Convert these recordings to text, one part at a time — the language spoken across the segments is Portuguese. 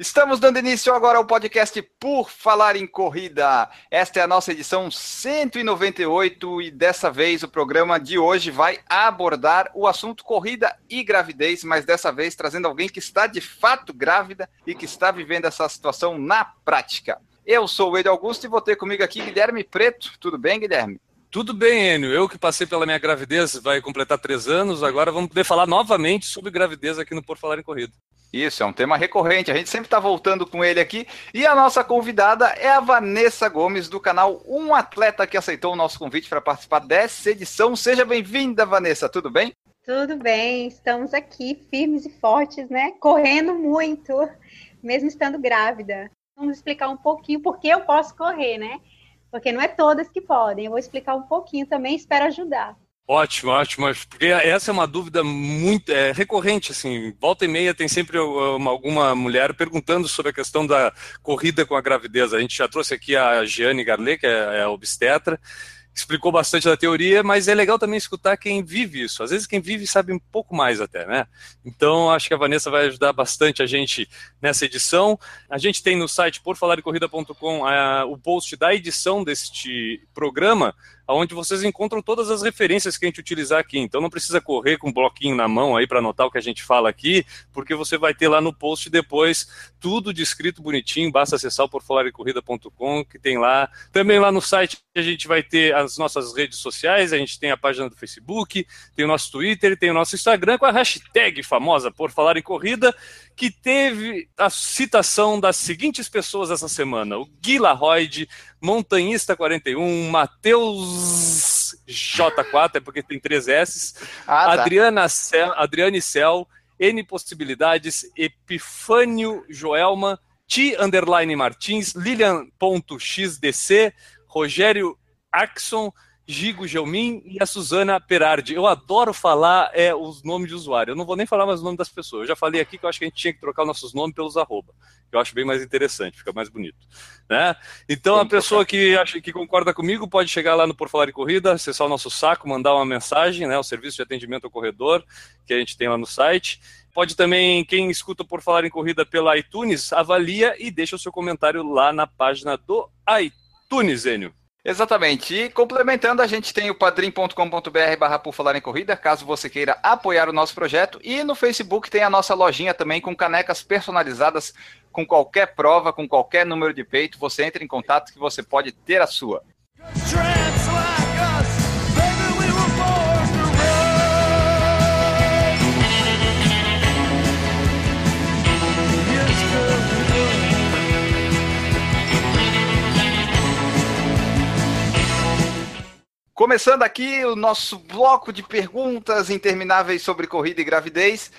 Estamos dando início agora ao podcast Por Falar em Corrida. Esta é a nossa edição 198 e dessa vez o programa de hoje vai abordar o assunto corrida e gravidez, mas dessa vez trazendo alguém que está de fato grávida e que está vivendo essa situação na prática. Eu sou o Ed Augusto e vou ter comigo aqui Guilherme Preto. Tudo bem, Guilherme? Tudo bem, Enio. Eu que passei pela minha gravidez, vai completar três anos, agora vamos poder falar novamente sobre gravidez aqui no Por Falar em Corrida. Isso, é um tema recorrente, a gente sempre está voltando com ele aqui. E a nossa convidada é a Vanessa Gomes, do canal Um Atleta, que aceitou o nosso convite para participar dessa edição. Seja bem-vinda, Vanessa, tudo bem? Tudo bem, estamos aqui firmes e fortes, né? Correndo muito, mesmo estando grávida. Vamos explicar um pouquinho por que eu posso correr, né? Porque não é todas que podem. Eu vou explicar um pouquinho também, espero ajudar. Ótimo, ótimo, porque essa é uma dúvida muito é, recorrente, assim, volta e meia tem sempre uma, alguma mulher perguntando sobre a questão da corrida com a gravidez. A gente já trouxe aqui a Giane Garlet, que é, é obstetra, explicou bastante da teoria, mas é legal também escutar quem vive isso. Às vezes quem vive sabe um pouco mais até, né? Então acho que a Vanessa vai ajudar bastante a gente nessa edição. A gente tem no site porfalardecorrida.com o post da edição deste programa, onde vocês encontram todas as referências que a gente utilizar aqui. Então não precisa correr com um bloquinho na mão aí para anotar o que a gente fala aqui, porque você vai ter lá no post depois tudo descrito bonitinho, basta acessar o porfalarecorrida.com, que tem lá. Também lá no site a gente vai ter as nossas redes sociais, a gente tem a página do Facebook, tem o nosso Twitter, tem o nosso Instagram com a hashtag famosa Por Falar em Corrida, que teve a citação das seguintes pessoas essa semana: o Gui Larroide, Montanhista 41, Matheus J4, é porque tem três S, ah, tá. Adriana Cel, Adriane Cel, N Possibilidades, Epifânio Joelma, Ti Underline Martins, Lilian.xdc, Rogério Axon, Gigo Gelmin e a Suzana Perardi. Eu adoro falar é, os nomes de usuário. Eu não vou nem falar mais o nome das pessoas. Eu já falei aqui que eu acho que a gente tinha que trocar nossos nomes pelos arroba. Eu acho bem mais interessante, fica mais bonito. Né? Então, Vamos a pessoa que, acha, que concorda comigo pode chegar lá no Por Falar em Corrida, acessar o nosso saco, mandar uma mensagem, né, o serviço de atendimento ao corredor que a gente tem lá no site. Pode também, quem escuta Por Falar em Corrida pela iTunes, avalia e deixa o seu comentário lá na página do iTunes, Enio. Exatamente. E complementando, a gente tem o padrim.com.br barra por falar em corrida, caso você queira apoiar o nosso projeto. E no Facebook tem a nossa lojinha também com canecas personalizadas com qualquer prova, com qualquer número de peito. Você entra em contato que você pode ter a sua. Começando aqui o nosso bloco de perguntas intermináveis sobre corrida e gravidez.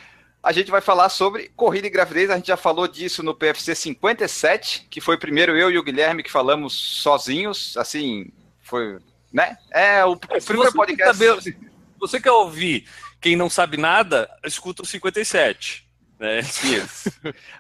A gente vai falar sobre corrida e gravidez. A gente já falou disso no PFC 57, que foi primeiro eu e o Guilherme que falamos sozinhos. Assim, foi. Né? É o, o primeiro podcast. Saber, você quer ouvir quem não sabe nada, escuta o 57. É. Isso.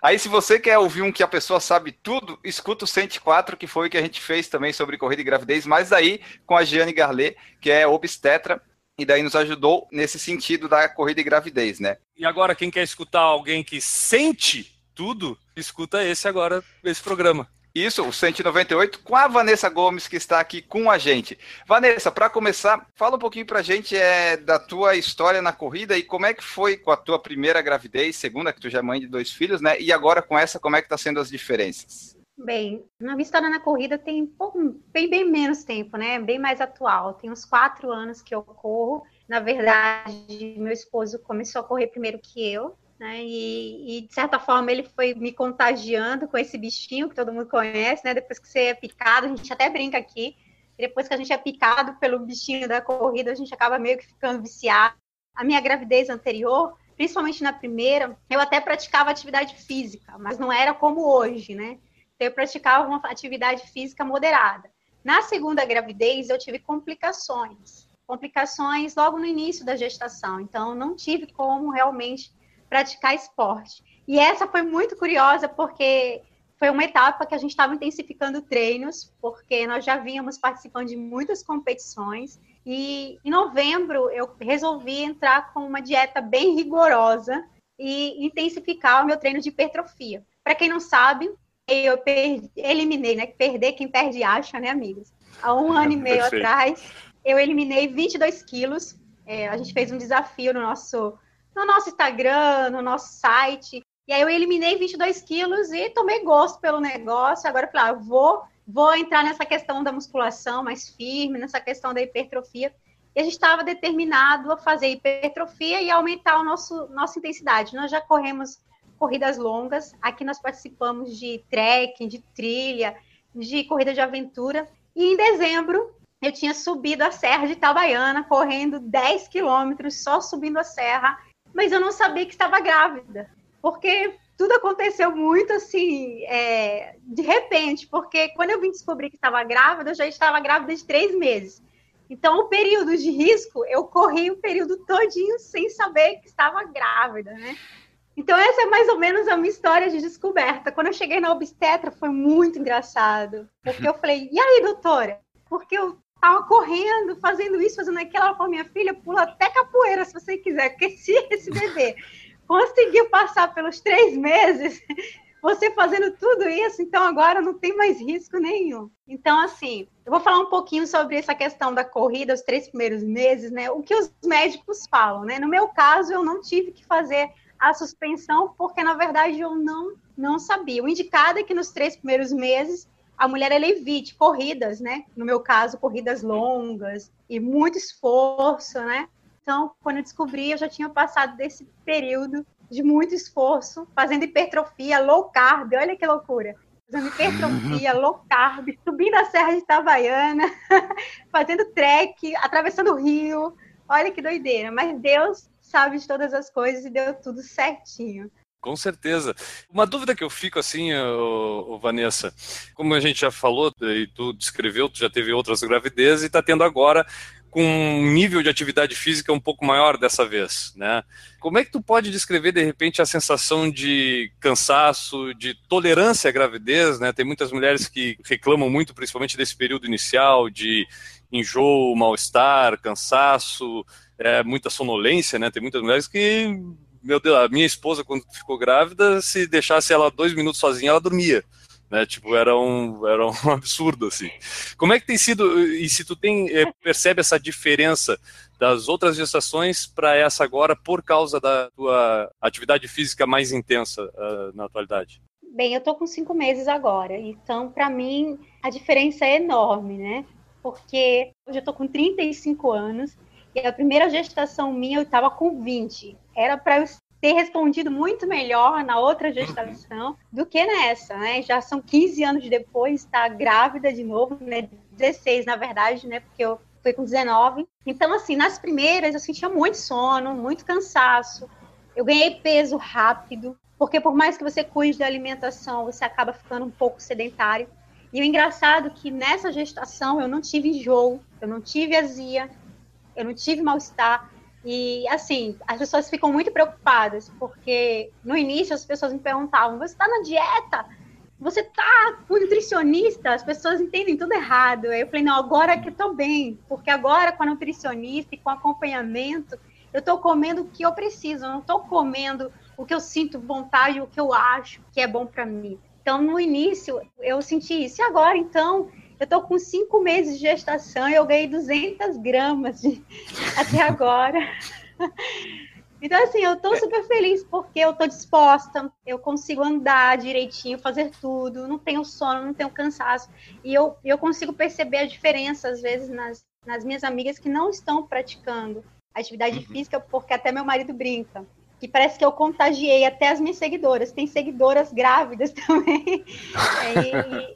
Aí, se você quer ouvir um que a pessoa sabe tudo, escuta o 104, que foi o que a gente fez também sobre corrida e gravidez, mas aí com a Giane Garlet, que é obstetra, e daí nos ajudou nesse sentido da corrida e gravidez, né? E agora, quem quer escutar alguém que sente tudo, escuta esse agora, esse programa. Isso, o 198, com a Vanessa Gomes, que está aqui com a gente. Vanessa, para começar, fala um pouquinho para a gente é, da tua história na corrida e como é que foi com a tua primeira gravidez, segunda, que tu já é mãe de dois filhos, né? E agora com essa, como é que está sendo as diferenças? Bem, na minha história na corrida tem pouco, bem, bem menos tempo, né? Bem mais atual. Tem uns quatro anos que eu corro. Na verdade, meu esposo começou a correr primeiro que eu, né? E, e, de certa forma ele foi me contagiando com esse bichinho que todo mundo conhece, né? Depois que você é picado, a gente até brinca aqui, depois que a gente é picado pelo bichinho da corrida, a gente acaba meio que ficando viciado. A minha gravidez anterior, principalmente na primeira, eu até praticava atividade física, mas não era como hoje, né? Então, eu praticava uma atividade física moderada. Na segunda gravidez, eu tive complicações complicações logo no início da gestação. Então, não tive como realmente praticar esporte. E essa foi muito curiosa, porque foi uma etapa que a gente estava intensificando treinos, porque nós já vínhamos participando de muitas competições. E em novembro eu resolvi entrar com uma dieta bem rigorosa e intensificar o meu treino de hipertrofia. Para quem não sabe, eu perdi, eliminei, né? Perder quem perde acha, né, amigos? Há um ano e meio atrás, eu eliminei 22 quilos. É, a gente fez um desafio no nosso, no nosso Instagram, no nosso site. E aí eu eliminei 22 quilos e tomei gosto pelo negócio. Agora eu falei, ah, vou, vou entrar nessa questão da musculação mais firme, nessa questão da hipertrofia. E a gente estava determinado a fazer hipertrofia e aumentar a nossa intensidade. Nós já corremos corridas longas. Aqui nós participamos de trekking, de trilha, de corrida de aventura. E em dezembro eu tinha subido a Serra de Itabaiana, correndo 10 quilômetros, só subindo a serra, mas eu não sabia que estava grávida, porque tudo aconteceu muito assim, é, de repente, porque quando eu vim descobrir que estava grávida, eu já estava grávida de três meses. Então, o período de risco, eu corri o período todinho sem saber que estava grávida, né? Então, essa é mais ou menos a minha história de descoberta. Quando eu cheguei na obstetra, foi muito engraçado. Porque eu falei, e aí, doutora? Porque eu tava correndo, fazendo isso, fazendo aquilo. Ela falou, minha filha, pula até capoeira se você quiser, porque se esse bebê conseguiu passar pelos três meses, você fazendo tudo isso, então agora não tem mais risco nenhum. Então, assim, eu vou falar um pouquinho sobre essa questão da corrida, os três primeiros meses, né? O que os médicos falam, né? No meu caso, eu não tive que fazer a suspensão, porque na verdade eu não, não sabia. O indicado é que nos três primeiros meses a mulher ela evite corridas, né? No meu caso, corridas longas e muito esforço, né? Então, quando eu descobri, eu já tinha passado desse período de muito esforço, fazendo hipertrofia, low carb, olha que loucura. Fazendo hipertrofia, low carb, subindo a Serra de Itabaiana, fazendo trek, atravessando o rio. Olha que doideira. Mas Deus sabe de todas as coisas e deu tudo certinho. Com certeza. Uma dúvida que eu fico assim, ô, ô, Vanessa, como a gente já falou e tu descreveu, tu já teve outras gravidezes e está tendo agora com um nível de atividade física um pouco maior dessa vez, né? Como é que tu pode descrever de repente a sensação de cansaço, de tolerância à gravidez, né? Tem muitas mulheres que reclamam muito, principalmente desse período inicial, de enjoo, mal-estar, cansaço, é, muita sonolência, né? Tem muitas mulheres que, meu Deus, a minha esposa, quando ficou grávida, se deixasse ela dois minutos sozinha, ela dormia. Né, tipo, era um, era um absurdo, assim. Como é que tem sido, e se tu tem, é, percebe essa diferença das outras gestações para essa agora por causa da tua atividade física mais intensa uh, na atualidade? Bem, eu tô com cinco meses agora, então para mim a diferença é enorme, né? Porque hoje eu tô com 35 anos e a primeira gestação minha eu estava com 20. Era para eu ter respondido muito melhor na outra gestação do que nessa, né? Já são 15 anos depois, está grávida de novo, né? 16, na verdade, né? Porque eu fui com 19. Então, assim, nas primeiras eu sentia muito sono, muito cansaço. Eu ganhei peso rápido, porque por mais que você cuide da alimentação, você acaba ficando um pouco sedentário. E o engraçado é que nessa gestação eu não tive enjoo, eu não tive azia, eu não tive mal-estar. E, assim, as pessoas ficam muito preocupadas, porque no início as pessoas me perguntavam: você está na dieta? Você está com nutricionista? As pessoas entendem tudo errado. Aí eu falei: não, agora que eu estou bem, porque agora com a nutricionista e com acompanhamento, eu estou comendo o que eu preciso, eu não estou comendo o que eu sinto vontade, o que eu acho que é bom para mim. Então, no início, eu senti isso. E agora, então, eu tô com cinco meses de gestação e eu ganhei 200 gramas de... até agora. Então, assim, eu tô super feliz porque eu tô disposta, eu consigo andar direitinho, fazer tudo, não tenho sono, não tenho cansaço. E eu, eu consigo perceber a diferença, às vezes, nas, nas minhas amigas que não estão praticando atividade uhum. física, porque até meu marido brinca. Que parece que eu contagiei até as minhas seguidoras. Tem seguidoras grávidas também. e,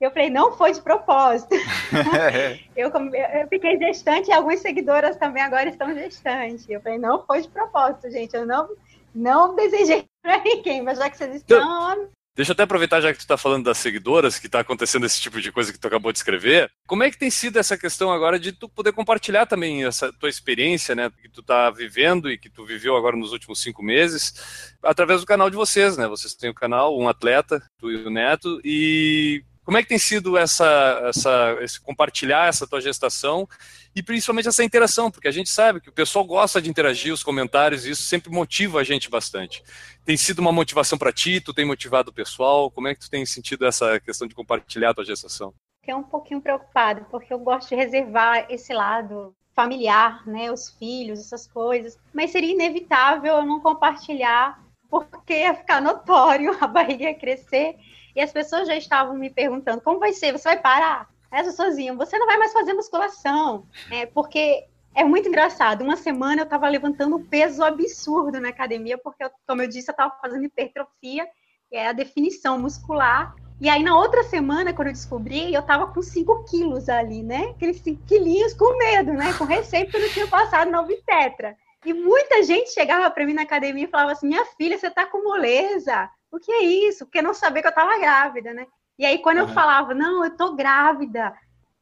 eu falei, não foi de propósito. eu, eu fiquei gestante e algumas seguidoras também agora estão gestantes. Eu falei, não foi de propósito, gente. Eu não, não desejei para ninguém, mas já que vocês estão, Deixa eu até aproveitar, já que tu está falando das seguidoras, que está acontecendo esse tipo de coisa que tu acabou de escrever. Como é que tem sido essa questão agora de tu poder compartilhar também essa tua experiência, né? Que tu está vivendo e que tu viveu agora nos últimos cinco meses, através do canal de vocês, né? Vocês têm o canal, um atleta, tu e o Neto, e como é que tem sido essa, essa, esse compartilhar essa tua gestação e principalmente essa interação? Porque a gente sabe que o pessoal gosta de interagir, os comentários, e isso sempre motiva a gente bastante. Tem sido uma motivação para ti? Tu tem motivado o pessoal? Como é que tu tem sentido essa questão de compartilhar a tua gestação? Fiquei um pouquinho preocupada, porque eu gosto de reservar esse lado familiar, né, os filhos, essas coisas. Mas seria inevitável eu não compartilhar, porque ia ficar notório, a barriga ia crescer e as pessoas já estavam me perguntando: como vai ser? Você vai parar? Essa sozinha, você não vai mais fazer musculação. É, porque é muito engraçado. Uma semana eu estava levantando um peso absurdo na academia, porque, como eu disse, eu estava fazendo hipertrofia, que é a definição muscular. E aí, na outra semana, quando eu descobri, eu estava com 5 quilos ali, né? Aqueles 5 quilinhos com medo, né? Com receio, porque eu não tinha passado na obstetra. E muita gente chegava para mim na academia e falava assim: minha filha, você está com moleza o que é isso? Porque não sabia que eu estava grávida, né? E aí, quando uhum. eu falava, não, eu tô grávida,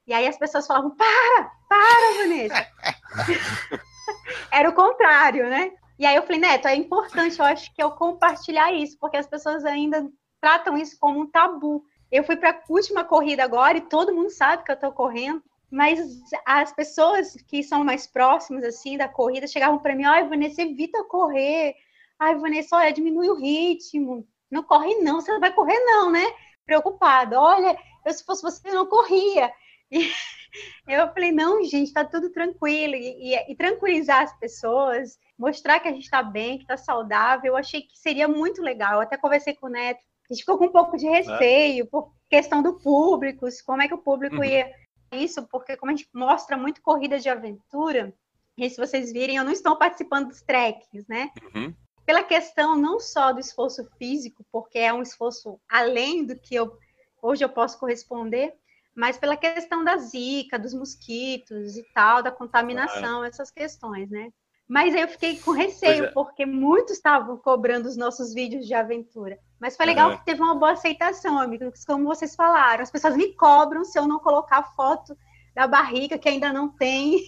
e aí as pessoas falavam, para, para, Vanessa. Era o contrário, né? E aí eu falei, Neto, é importante, eu acho que eu compartilhar isso, porque as pessoas ainda tratam isso como um tabu. Eu fui para a última corrida agora e todo mundo sabe que eu estou correndo, mas as pessoas que são mais próximas assim da corrida chegavam para mim, ai, Vanessa, evita correr. Ai, Vanessa, olha, diminui o ritmo. Não corre não, você não vai correr não, né? Preocupada. Olha, eu se fosse você não corria. E eu falei, não, gente, tá tudo tranquilo. E, e, e tranquilizar as pessoas, mostrar que a gente está bem, que está saudável, eu achei que seria muito legal. Eu até conversei com o Neto, a gente ficou com um pouco de receio, é. por questão do público, como é que o público uhum. ia isso, porque como a gente mostra muito corrida de aventura, e se vocês virem, eu não estou participando dos treks, né? Uhum pela questão não só do esforço físico, porque é um esforço além do que eu hoje eu posso corresponder, mas pela questão da zika, dos mosquitos e tal, da contaminação, essas questões, né? Mas aí eu fiquei com receio, é. porque muitos estavam cobrando os nossos vídeos de aventura. Mas foi legal uhum. que teve uma boa aceitação, amigos, como vocês falaram. As pessoas me cobram se eu não colocar foto da barriga, que ainda não tem.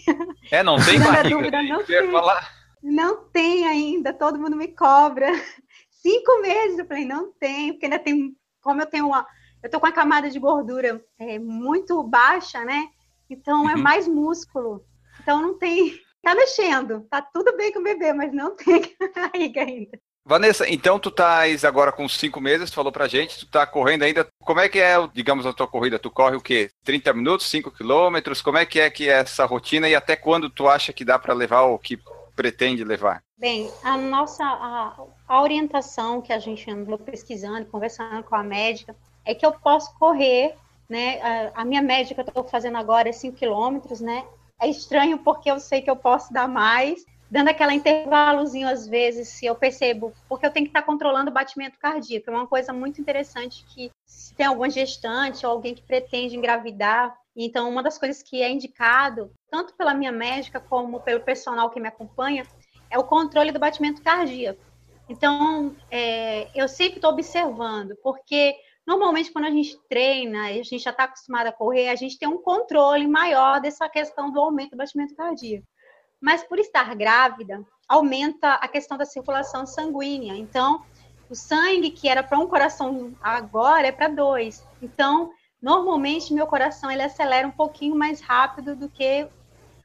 É, não tem barriga. Dúvida, não tem. Falar. Não tem ainda, todo mundo me cobra. Cinco meses, eu falei, não tem, porque ainda tem, como eu tenho uma, eu tô com a camada de gordura é, muito baixa, né? Então é uhum. mais músculo. Então não tem, tá mexendo, tá tudo bem com o bebê, mas não tem barriga ainda. Vanessa, então tu estás agora com cinco meses, tu falou pra gente, tu tá correndo ainda. Como é que é, digamos, a tua corrida? Tu corre o quê? 30 minutos, 5 quilômetros? Como é que é que é essa rotina e até quando tu acha que dá para levar o que pretende levar? Bem, a nossa a, a orientação que a gente andou pesquisando, conversando com a médica, é que eu posso correr, né? A, a minha média que eu estou fazendo agora é 5 quilômetros, né? É estranho porque eu sei que eu posso dar mais, dando aquele intervalozinho às vezes, se eu percebo, porque eu tenho que estar controlando o batimento cardíaco. É uma coisa muito interessante que se tem alguma gestante ou alguém que pretende engravidar, então, uma das coisas que é indicado, tanto pela minha médica como pelo personal que me acompanha, é o controle do batimento cardíaco. Então, é, eu sempre estou observando, porque normalmente quando a gente treina e a gente já está acostumado a correr, a gente tem um controle maior dessa questão do aumento do batimento cardíaco. Mas por estar grávida, aumenta a questão da circulação sanguínea. Então, o sangue que era para um coração agora é para dois. Então, Normalmente, meu coração ele acelera um pouquinho mais rápido do que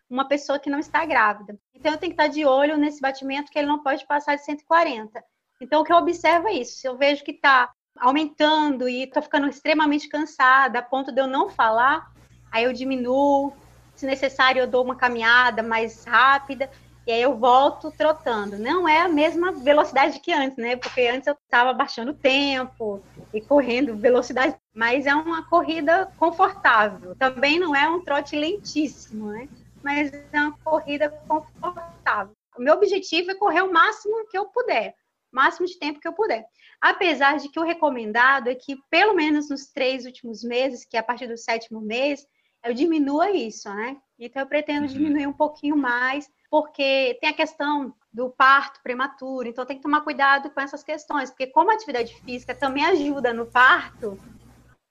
uma pessoa que não está grávida. Então, eu tenho que estar de olho nesse batimento que ele não pode passar de 140. Então, o que eu observo é isso. Se eu vejo que está aumentando e estou ficando extremamente cansada, a ponto de eu não falar, aí eu diminuo. Se necessário, eu dou uma caminhada mais rápida e aí eu volto trotando. Não é a mesma velocidade que antes, né? Porque antes eu estava baixando o tempo e correndo velocidade, mas é uma corrida confortável. Também não é um trote lentíssimo, né? Mas é uma corrida confortável. O meu objetivo é correr o máximo que eu puder, o máximo de tempo que eu puder. Apesar de que o recomendado é que, pelo menos nos três últimos meses, que é a partir do sétimo mês, eu diminua isso, né? Então eu pretendo uhum. diminuir um pouquinho mais porque tem a questão do parto prematuro. Então tem que tomar cuidado com essas questões, porque como a atividade física também ajuda no parto,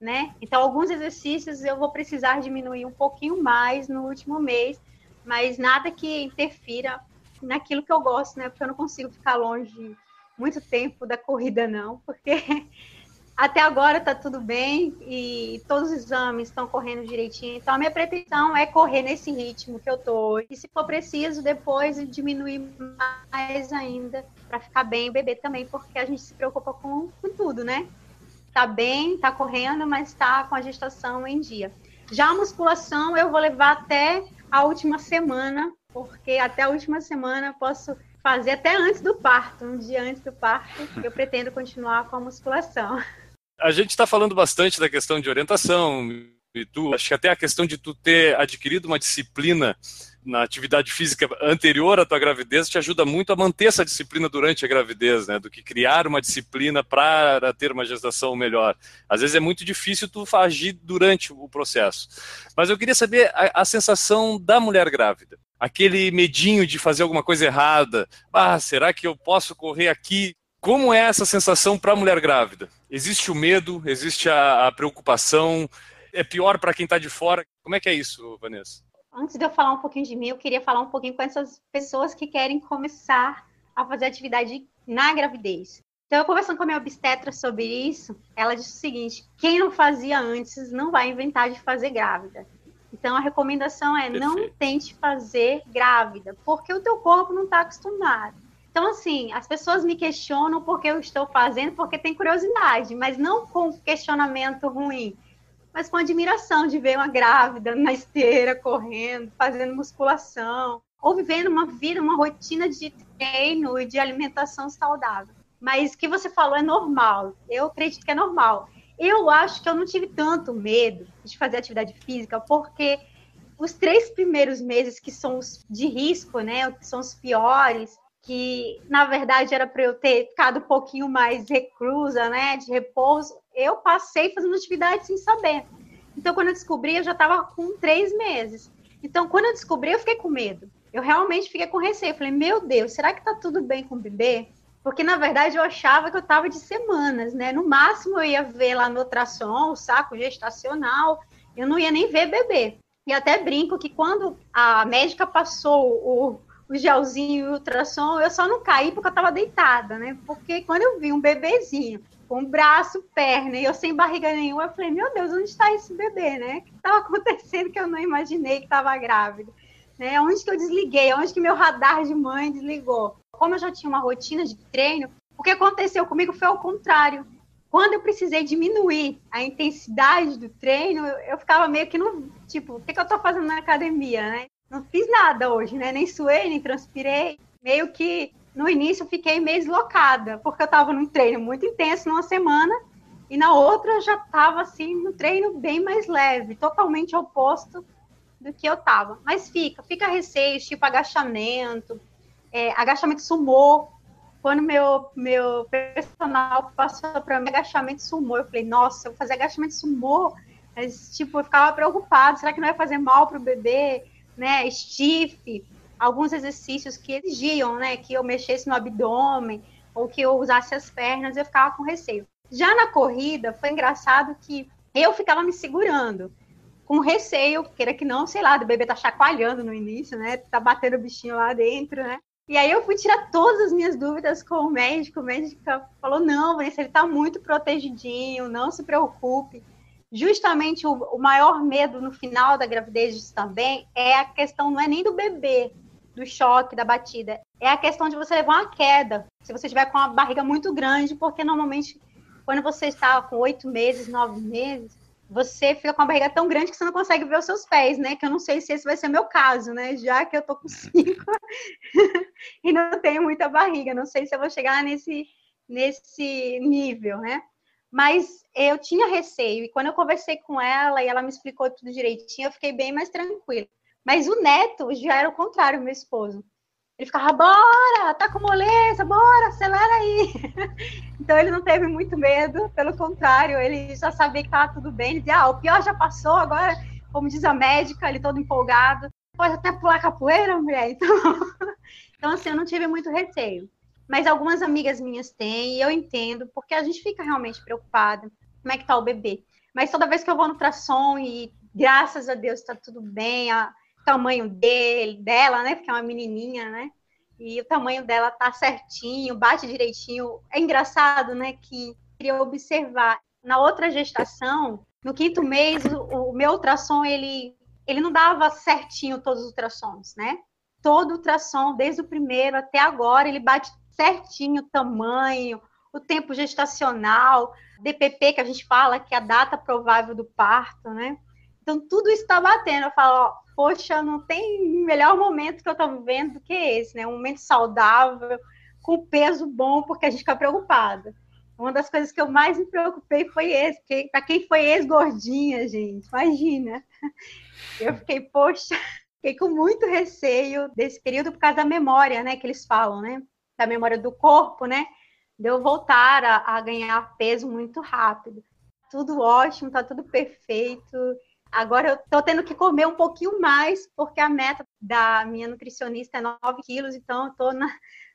né? Então alguns exercícios eu vou precisar diminuir um pouquinho mais no último mês, mas nada que interfira naquilo que eu gosto, né? Porque eu não consigo ficar longe muito tempo da corrida não, porque até agora está tudo bem e todos os exames estão correndo direitinho. Então, a minha pretensão é correr nesse ritmo que eu tô. E se for preciso, depois diminuir mais ainda para ficar bem o bebê também, porque a gente se preocupa com, com tudo, né? Tá bem, tá correndo, mas tá com a gestação em dia. Já a musculação eu vou levar até a última semana, porque até a última semana posso fazer até antes do parto, um dia antes do parto, eu pretendo continuar com a musculação a gente está falando bastante da questão de orientação e tu, acho que até a questão de tu ter adquirido uma disciplina na atividade física anterior à tua gravidez te ajuda muito a manter essa disciplina durante a gravidez, né? Do que criar uma disciplina para ter uma gestação melhor. Às vezes é muito difícil tu agir durante o processo. Mas eu queria saber a, a sensação da mulher grávida. Aquele medinho de fazer alguma coisa errada. Ah, será que eu posso correr aqui como é essa sensação para a mulher grávida? Existe o medo, existe a, a preocupação, é pior para quem está de fora? Como é que é isso, Vanessa? Antes de eu falar um pouquinho de mim, eu queria falar um pouquinho com essas pessoas que querem começar a fazer atividade na gravidez. Então, eu conversando com a minha obstetra sobre isso, ela disse o seguinte: quem não fazia antes não vai inventar de fazer grávida. Então, a recomendação é Perfeito. não tente fazer grávida, porque o teu corpo não está acostumado. Então, assim, as pessoas me questionam porque eu estou fazendo, porque tem curiosidade, mas não com questionamento ruim, mas com admiração de ver uma grávida na esteira, correndo, fazendo musculação, ou vivendo uma vida, uma rotina de treino e de alimentação saudável. Mas o que você falou é normal, eu acredito que é normal. Eu acho que eu não tive tanto medo de fazer atividade física, porque os três primeiros meses que são os de risco, né, que são os piores, que na verdade era para eu ter ficado um pouquinho mais reclusa, né, de repouso, eu passei fazendo atividade sem saber. Então, quando eu descobri, eu já estava com três meses. Então, quando eu descobri, eu fiquei com medo. Eu realmente fiquei com receio. Falei, meu Deus, será que está tudo bem com o bebê? Porque, na verdade, eu achava que eu estava de semanas, né? No máximo, eu ia ver lá no ultrassom, o saco gestacional, eu não ia nem ver bebê. E até brinco que quando a médica passou o, o gelzinho e o ultrassom, eu só não caí porque eu estava deitada, né? Porque quando eu vi um bebezinho com braço, perna e eu sem barriga nenhuma, eu falei, meu Deus, onde está esse bebê, né? O que estava acontecendo que eu não imaginei que estava grávida? Né? Onde que eu desliguei? Onde que meu radar de mãe desligou? Como eu já tinha uma rotina de treino, o que aconteceu comigo foi ao contrário. Quando eu precisei diminuir a intensidade do treino, eu, eu ficava meio que no tipo, o que, que eu estou fazendo na academia, né? Não fiz nada hoje, né? Nem suei, nem transpirei. Meio que no início fiquei meio deslocada, porque eu estava num treino muito intenso numa semana e na outra eu já estava assim no treino bem mais leve, totalmente oposto do que eu estava. Mas fica, fica receio, tipo agachamento, é, agachamento sumô. Quando meu, meu personal passou para mim agachamento sumô, eu falei, nossa, eu vou fazer agachamento sumô. Mas, tipo, eu ficava preocupada, será que não vai fazer mal para o bebê? Né, stiff, alguns exercícios que exigiam, né, que eu mexesse no abdômen ou que eu usasse as pernas, eu ficava com receio. Já na corrida, foi engraçado que eu ficava me segurando, com receio, queira que não, sei lá, do bebê tá chacoalhando no início, né, tá batendo o bichinho lá dentro, né, e aí eu fui tirar todas as minhas dúvidas com o médico, o médico falou, não, Vanessa, ele tá muito protegidinho, não se preocupe, justamente o, o, maior medo no final da gravidez também é a questão, não é nem do bebê, do choque, da batida, é a questão de você levar uma queda, se você estiver com uma barriga muito grande, porque normalmente quando você está com oito meses, nove meses, você fica com a barriga tão grande que você não consegue ver os seus pés, né? Que eu não sei se esse vai ser meu caso, né? Já que eu tô com cinco e não tenho muita barriga, não sei se eu vou chegar nesse, nesse nível, né? Mas eu tinha receio, e quando eu conversei com ela e ela me explicou tudo direitinho, eu fiquei bem mais tranquila. Mas o neto já era o contrário, meu esposo. Ele ficava, bora, tá com moleza, bora, acelera aí. então ele não teve muito medo, pelo contrário, ele já sabia que estava tudo bem. Ele dizia, ah, o pior já passou, agora, como diz a médica, ele todo empolgado. Pode até pular capoeira, mulher. Então, Então, assim, eu não tive muito receio. Mas algumas amigas minhas têm, e eu entendo, porque a gente fica realmente preocupada. Como é que tá o bebê? Mas toda vez que eu vou no ultrassom e graças a Deus está tudo bem, o tamanho dele, dela, né? Porque é uma menininha, né? E o tamanho dela tá certinho, bate direitinho. É engraçado, né? Que queria observar. Na outra gestação, no quinto mês, o, o meu ultrassom, ele, ele não dava certinho todos os ultrassons, né? Todo ultrassom, desde o primeiro até agora, ele bate certinho o tamanho, o tempo gestacional, DPP, que a gente fala, que é a data provável do parto, né? Então, tudo está batendo. Eu falo, ó, poxa, não tem melhor momento que eu estou vivendo do que esse, né? Um momento saudável, com peso bom, porque a gente fica preocupada. Uma das coisas que eu mais me preocupei foi esse, para quem foi ex-gordinha, gente, imagina. Eu fiquei, poxa, fiquei com muito receio desse período por causa da memória, né, que eles falam, né? Da memória do corpo, né? De eu voltar a, a ganhar peso muito rápido. Tudo ótimo, tá tudo perfeito Agora eu tô tendo que comer um pouquinho mais, porque a meta da minha nutricionista é 9 quilos, então eu tô na,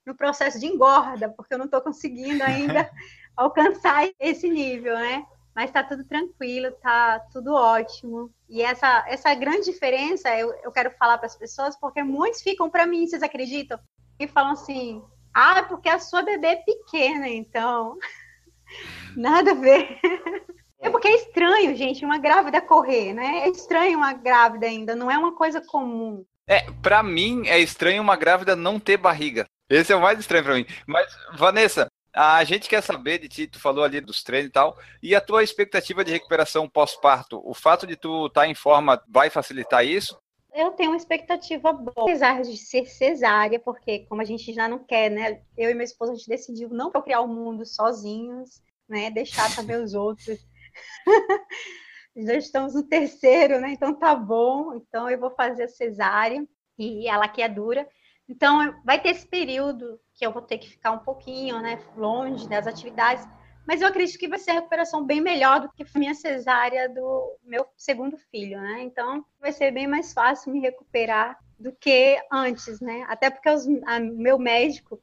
no processo de engorda, porque eu não tô conseguindo ainda alcançar esse nível, né? Mas tá tudo tranquilo, tá tudo ótimo. E essa, essa grande diferença eu, eu quero falar para as pessoas, porque muitos ficam para mim, vocês acreditam? E falam assim: ah, porque a sua bebê é pequena, então. Nada a ver. É porque é estranho, gente, uma grávida correr, né? É estranho uma grávida ainda, não é uma coisa comum. É, para mim é estranho uma grávida não ter barriga. Esse é o mais estranho para mim. Mas, Vanessa, a gente quer saber de ti, tu falou ali dos treinos e tal, e a tua expectativa de recuperação pós-parto, o fato de tu estar tá em forma vai facilitar isso? Eu tenho uma expectativa boa, apesar de ser cesárea, porque como a gente já não quer, né? Eu e meu esposo, a gente decidiu não procriar o mundo sozinhos, né? Deixar também os outros Já estamos no terceiro, né? Então tá bom. Então eu vou fazer a cesárea e ela que é dura. Então vai ter esse período que eu vou ter que ficar um pouquinho, né, longe das atividades, mas eu acredito que vai ser a recuperação bem melhor do que a minha cesárea do meu segundo filho, né? Então vai ser bem mais fácil me recuperar do que antes, né? Até porque os, a, meu médico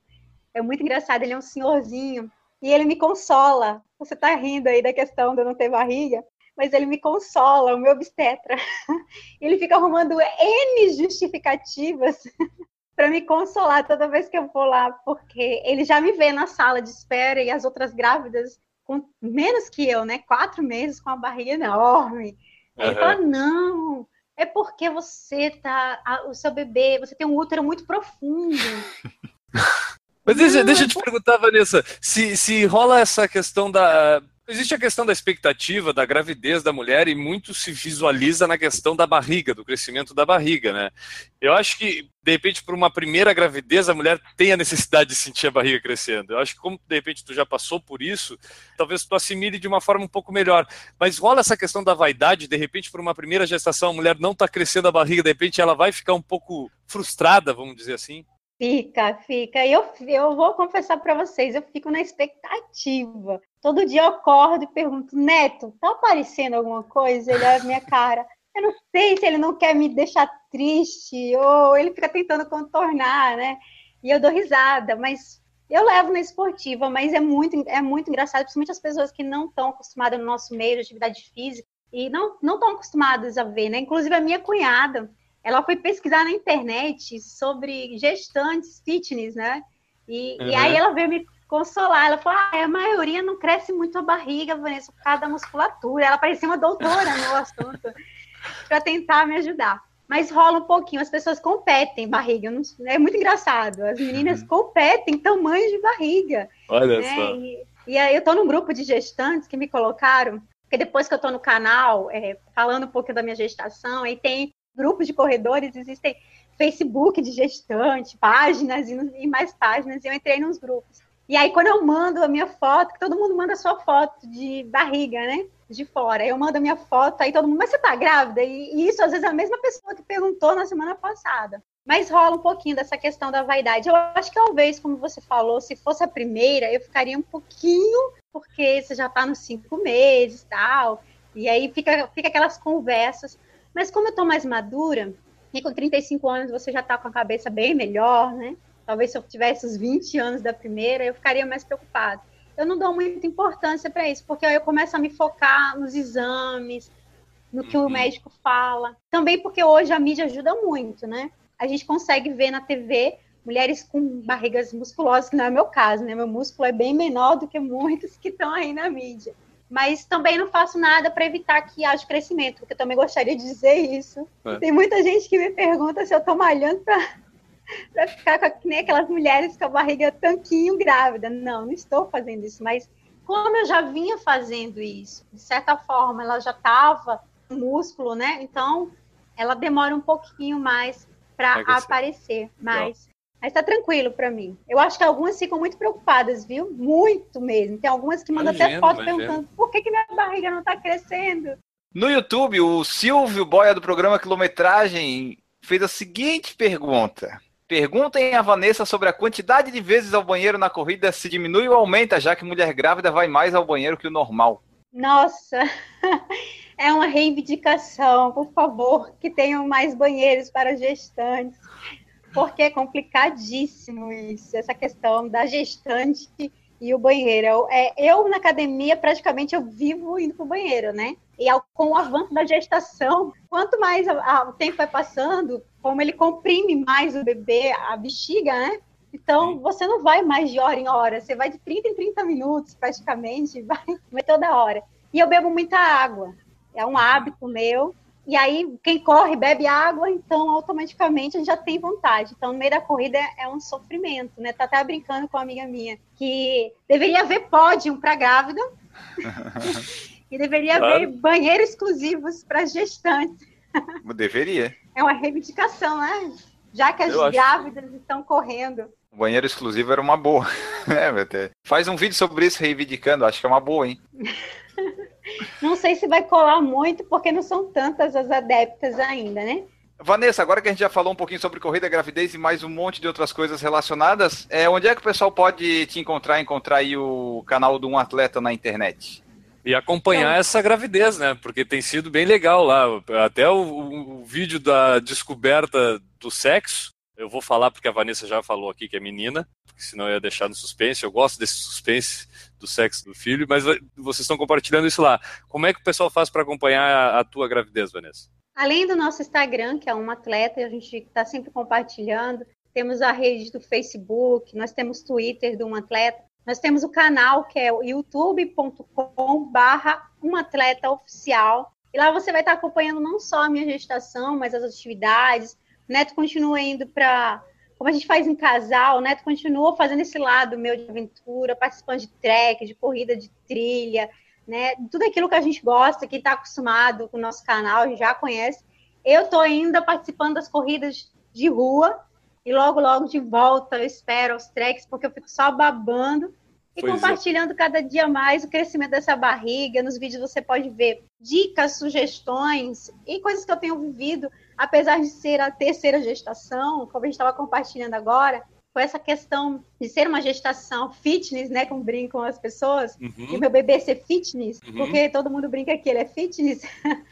é muito engraçado, ele é um senhorzinho e ele me consola. Você está rindo aí da questão de eu não ter barriga, mas ele me consola, o meu obstetra. Ele fica arrumando N justificativas para me consolar toda vez que eu vou lá, porque ele já me vê na sala de espera e as outras grávidas com menos que eu, né? Quatro meses com a barriga enorme. Uhum. Ele fala: não, é porque você tá. o seu bebê, você tem um útero muito profundo. Mas deixa, deixa eu te perguntar, Vanessa, se, se rola essa questão da. Existe a questão da expectativa da gravidez da mulher e muito se visualiza na questão da barriga, do crescimento da barriga, né? Eu acho que, de repente, por uma primeira gravidez, a mulher tem a necessidade de sentir a barriga crescendo. Eu acho que, como de repente tu já passou por isso, talvez tu assimile de uma forma um pouco melhor. Mas rola essa questão da vaidade, de repente, por uma primeira gestação, a mulher não está crescendo a barriga, de repente ela vai ficar um pouco frustrada, vamos dizer assim? Fica, fica. Eu, eu vou confessar para vocês, eu fico na expectativa. Todo dia eu acordo e pergunto, Neto, tá aparecendo alguma coisa? Ele olha a minha cara. Eu não sei se ele não quer me deixar triste ou ele fica tentando contornar, né? E eu dou risada, mas eu levo na esportiva, mas é muito, é muito engraçado, principalmente as pessoas que não estão acostumadas no nosso meio de atividade física e não estão acostumadas a ver, né? Inclusive a minha cunhada, ela foi pesquisar na internet sobre gestantes fitness, né? E, uhum. e aí ela veio me consolar. Ela falou: ah, a maioria não cresce muito a barriga, Vanessa, por causa da musculatura. Ela parecia uma doutora no assunto, para tentar me ajudar. Mas rola um pouquinho, as pessoas competem barriga. Não, é muito engraçado. As meninas uhum. competem tamanho de barriga. Olha né? só. E, e aí eu estou num grupo de gestantes que me colocaram, porque depois que eu estou no canal, é, falando um pouco da minha gestação, aí tem grupos de corredores, existem Facebook de gestante, páginas e, mais páginas, e eu entrei nos grupos. E aí, quando eu mando a minha foto, todo mundo manda a sua foto de barriga, né? De fora. Eu mando a minha foto, aí todo mundo, mas você tá grávida? E, e isso, às vezes, é a mesma pessoa que perguntou na semana passada. Mas rola um pouquinho dessa questão da vaidade. Eu acho que talvez, como você falou, se fosse a primeira, eu ficaria um pouquinho, porque você já tá nos cinco meses e tal. E aí fica, fica aquelas conversas. Mas como eu tô mais madura, e com 35 anos você já tá com a cabeça bem melhor, né? Talvez se eu tivesse os 20 anos da primeira, eu ficaria mais preocupada. Eu não dou muita importância para isso, porque aí eu começo a me focar nos exames, no que uhum. o médico fala. Também porque hoje a mídia ajuda muito, né? A gente consegue ver na TV mulheres com barrigas musculosas, que não é meu caso, né? Meu músculo é bem menor do que muitos que estão aí na mídia. Mas também não faço nada para evitar que haja crescimento, porque eu também gostaria de dizer isso. É. Tem muita gente que me pergunta se eu estou malhando para ficar com, que nem aquelas mulheres com a barriga tanquinho grávida. Não, não estou fazendo isso, mas como eu já vinha fazendo isso, de certa forma, ela já estava músculo, né? Então, ela demora um pouquinho mais para aparecer, mas mas tá tranquilo para mim. Eu acho que algumas ficam muito preocupadas, viu? Muito mesmo. Tem algumas que mandam imagino, até foto imagino. perguntando por que, que minha barriga não tá crescendo. No YouTube, o Silvio Boia do programa Quilometragem fez a seguinte pergunta. Perguntem a Vanessa sobre a quantidade de vezes ao banheiro na corrida se diminui ou aumenta, já que mulher grávida vai mais ao banheiro que o normal. Nossa, é uma reivindicação, por favor, que tenham mais banheiros para gestantes, porque é complicadíssimo isso, essa questão da gestante e o banheiro. Eu, é, eu na academia, praticamente, eu vivo indo para o banheiro, né? E ao, com o avanço da gestação, quanto mais a, a, o tempo vai passando, como ele comprime mais o bebê, a bexiga, né? Então, você não vai mais de hora em hora, você vai de 30 em 30 minutos, praticamente, vai, vai toda hora. E eu bebo muita água, é um hábito meu. E aí, quem corre bebe água, então automaticamente a gente já tem vontade. Então, no meio da corrida é um sofrimento, né? Tá até brincando com uma amiga minha que deveria haver pódio para grávida e deveria claro. haver banheiros exclusivos para gestantes. Deveria. É uma reivindicação, né? Já que as Eu grávidas acho... estão correndo. O banheiro exclusivo era uma boa. É, Faz um vídeo sobre isso reivindicando, acho que é uma boa, hein? não sei se vai colar muito, porque não são tantas as adeptas ainda, né? Vanessa, agora que a gente já falou um pouquinho sobre corrida, gravidez e mais um monte de outras coisas relacionadas, é, onde é que o pessoal pode te encontrar, encontrar aí o canal de um atleta na internet? E acompanhar então, essa gravidez, né? Porque tem sido bem legal lá. Até o, o, o, vídeo da descoberta do sexo, eu vou falar porque a Vanessa já falou aqui que é menina, porque senão eu ia deixar no suspense. Eu gosto desse suspense do sexo do filho, mas vocês estão compartilhando isso lá. Como é que o pessoal faz para acompanhar a, tua gravidez, Vanessa? Além do nosso Instagram, que é um atleta, a gente está sempre compartilhando. Temos a rede do Facebook, nós temos Twitter de um atleta. Nós temos o canal que é o youtube.com barra um atleta oficial. E lá você vai estar acompanhando não só a minha gestação, mas as atividades. Neto continua indo para. Como a gente faz em casal, Neto continua fazendo esse lado meu de aventura, participando de trek, de corrida de trilha, né? Tudo aquilo que a gente gosta, que está acostumado com o nosso canal, já conhece. Eu estou ainda participando das corridas de rua, e logo, logo de volta, eu espero aos treks, porque eu fico só babando e pois é. compartilhando é. cada dia mais o crescimento dessa barriga. Nos vídeos você pode ver dicas, sugestões e coisas que eu tenho vivido, apesar de ser a terceira gestação, como a gente estava compartilhando agora, com essa questão de ser uma gestação fitness, né, como brincam as pessoas, uhum. e meu bebê ser fitness, uhum. porque todo mundo brinca que ele é fitness.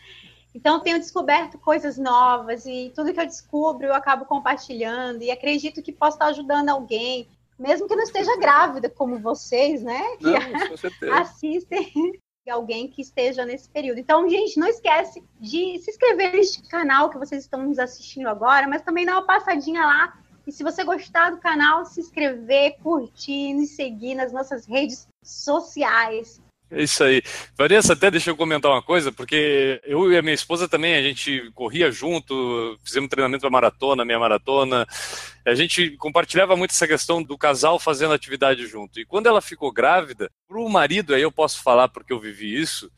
Então, tenho descoberto coisas novas e tudo que eu descubro eu acabo compartilhando e acredito que posso estar ajudando alguém, mesmo que não esteja grávida, como vocês, né? Que não, assistem alguém que esteja nesse período. Então, gente, não esquece de se inscrever neste canal que vocês estão nos assistindo agora, mas também dá uma passadinha lá. E se você gostar do canal, se inscrever, curtir, nos seguir nas nossas redes sociais. É isso aí. Vanessa, até deixa eu comentar uma coisa, porque eu e a minha esposa também, a gente corria junto, fizemos treinamento para maratona, minha maratona. A gente compartilhava muito essa questão do casal fazendo atividade junto. E quando ela ficou grávida, para o marido, aí eu posso falar porque eu vivi isso,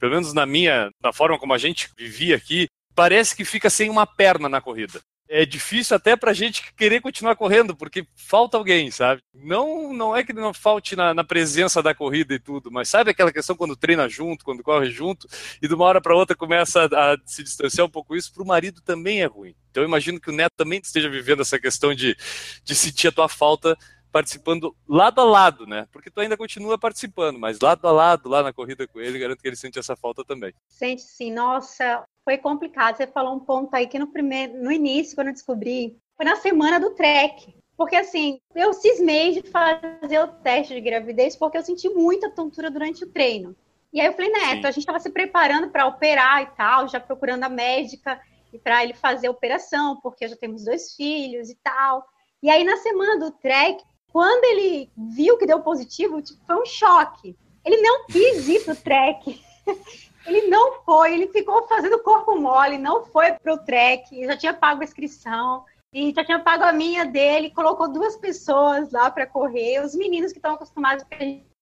pelo menos na minha, na forma como a gente vivia aqui, parece que fica sem uma perna na corrida é difícil até para a gente querer continuar correndo, porque falta alguém, sabe? Não, não é que não falte na, na, presença da corrida e tudo, mas sabe aquela questão quando treina junto, quando corre junto, e de uma hora para outra começa a, a, se distanciar um pouco isso, para o marido também é ruim. Então eu imagino que o neto também esteja vivendo essa questão de, de sentir a tua falta participando lado a lado, né? Porque tu ainda continua participando, mas lado a lado, lá na corrida com ele, garanto que ele sente essa falta também. Sente sim, nossa, foi complicado. Você falou um ponto aí que no primeiro, no início, quando eu descobri, foi na semana do trek. Porque assim, eu cismei de fazer o teste de gravidez porque eu senti muita tontura durante o treino. E aí eu falei, Neto, Sim. a gente estava se preparando para operar e tal, já procurando a médica e para ele fazer a operação, porque já temos dois filhos e tal. E aí na semana do trek, quando ele viu que deu positivo, tipo, foi um choque. Ele não quis ir pro trek. Ele não foi, ele ficou fazendo corpo mole, não foi pro trek, já tinha pago a inscrição e já tinha pago a minha dele, colocou duas pessoas lá para correr, os meninos que estão acostumados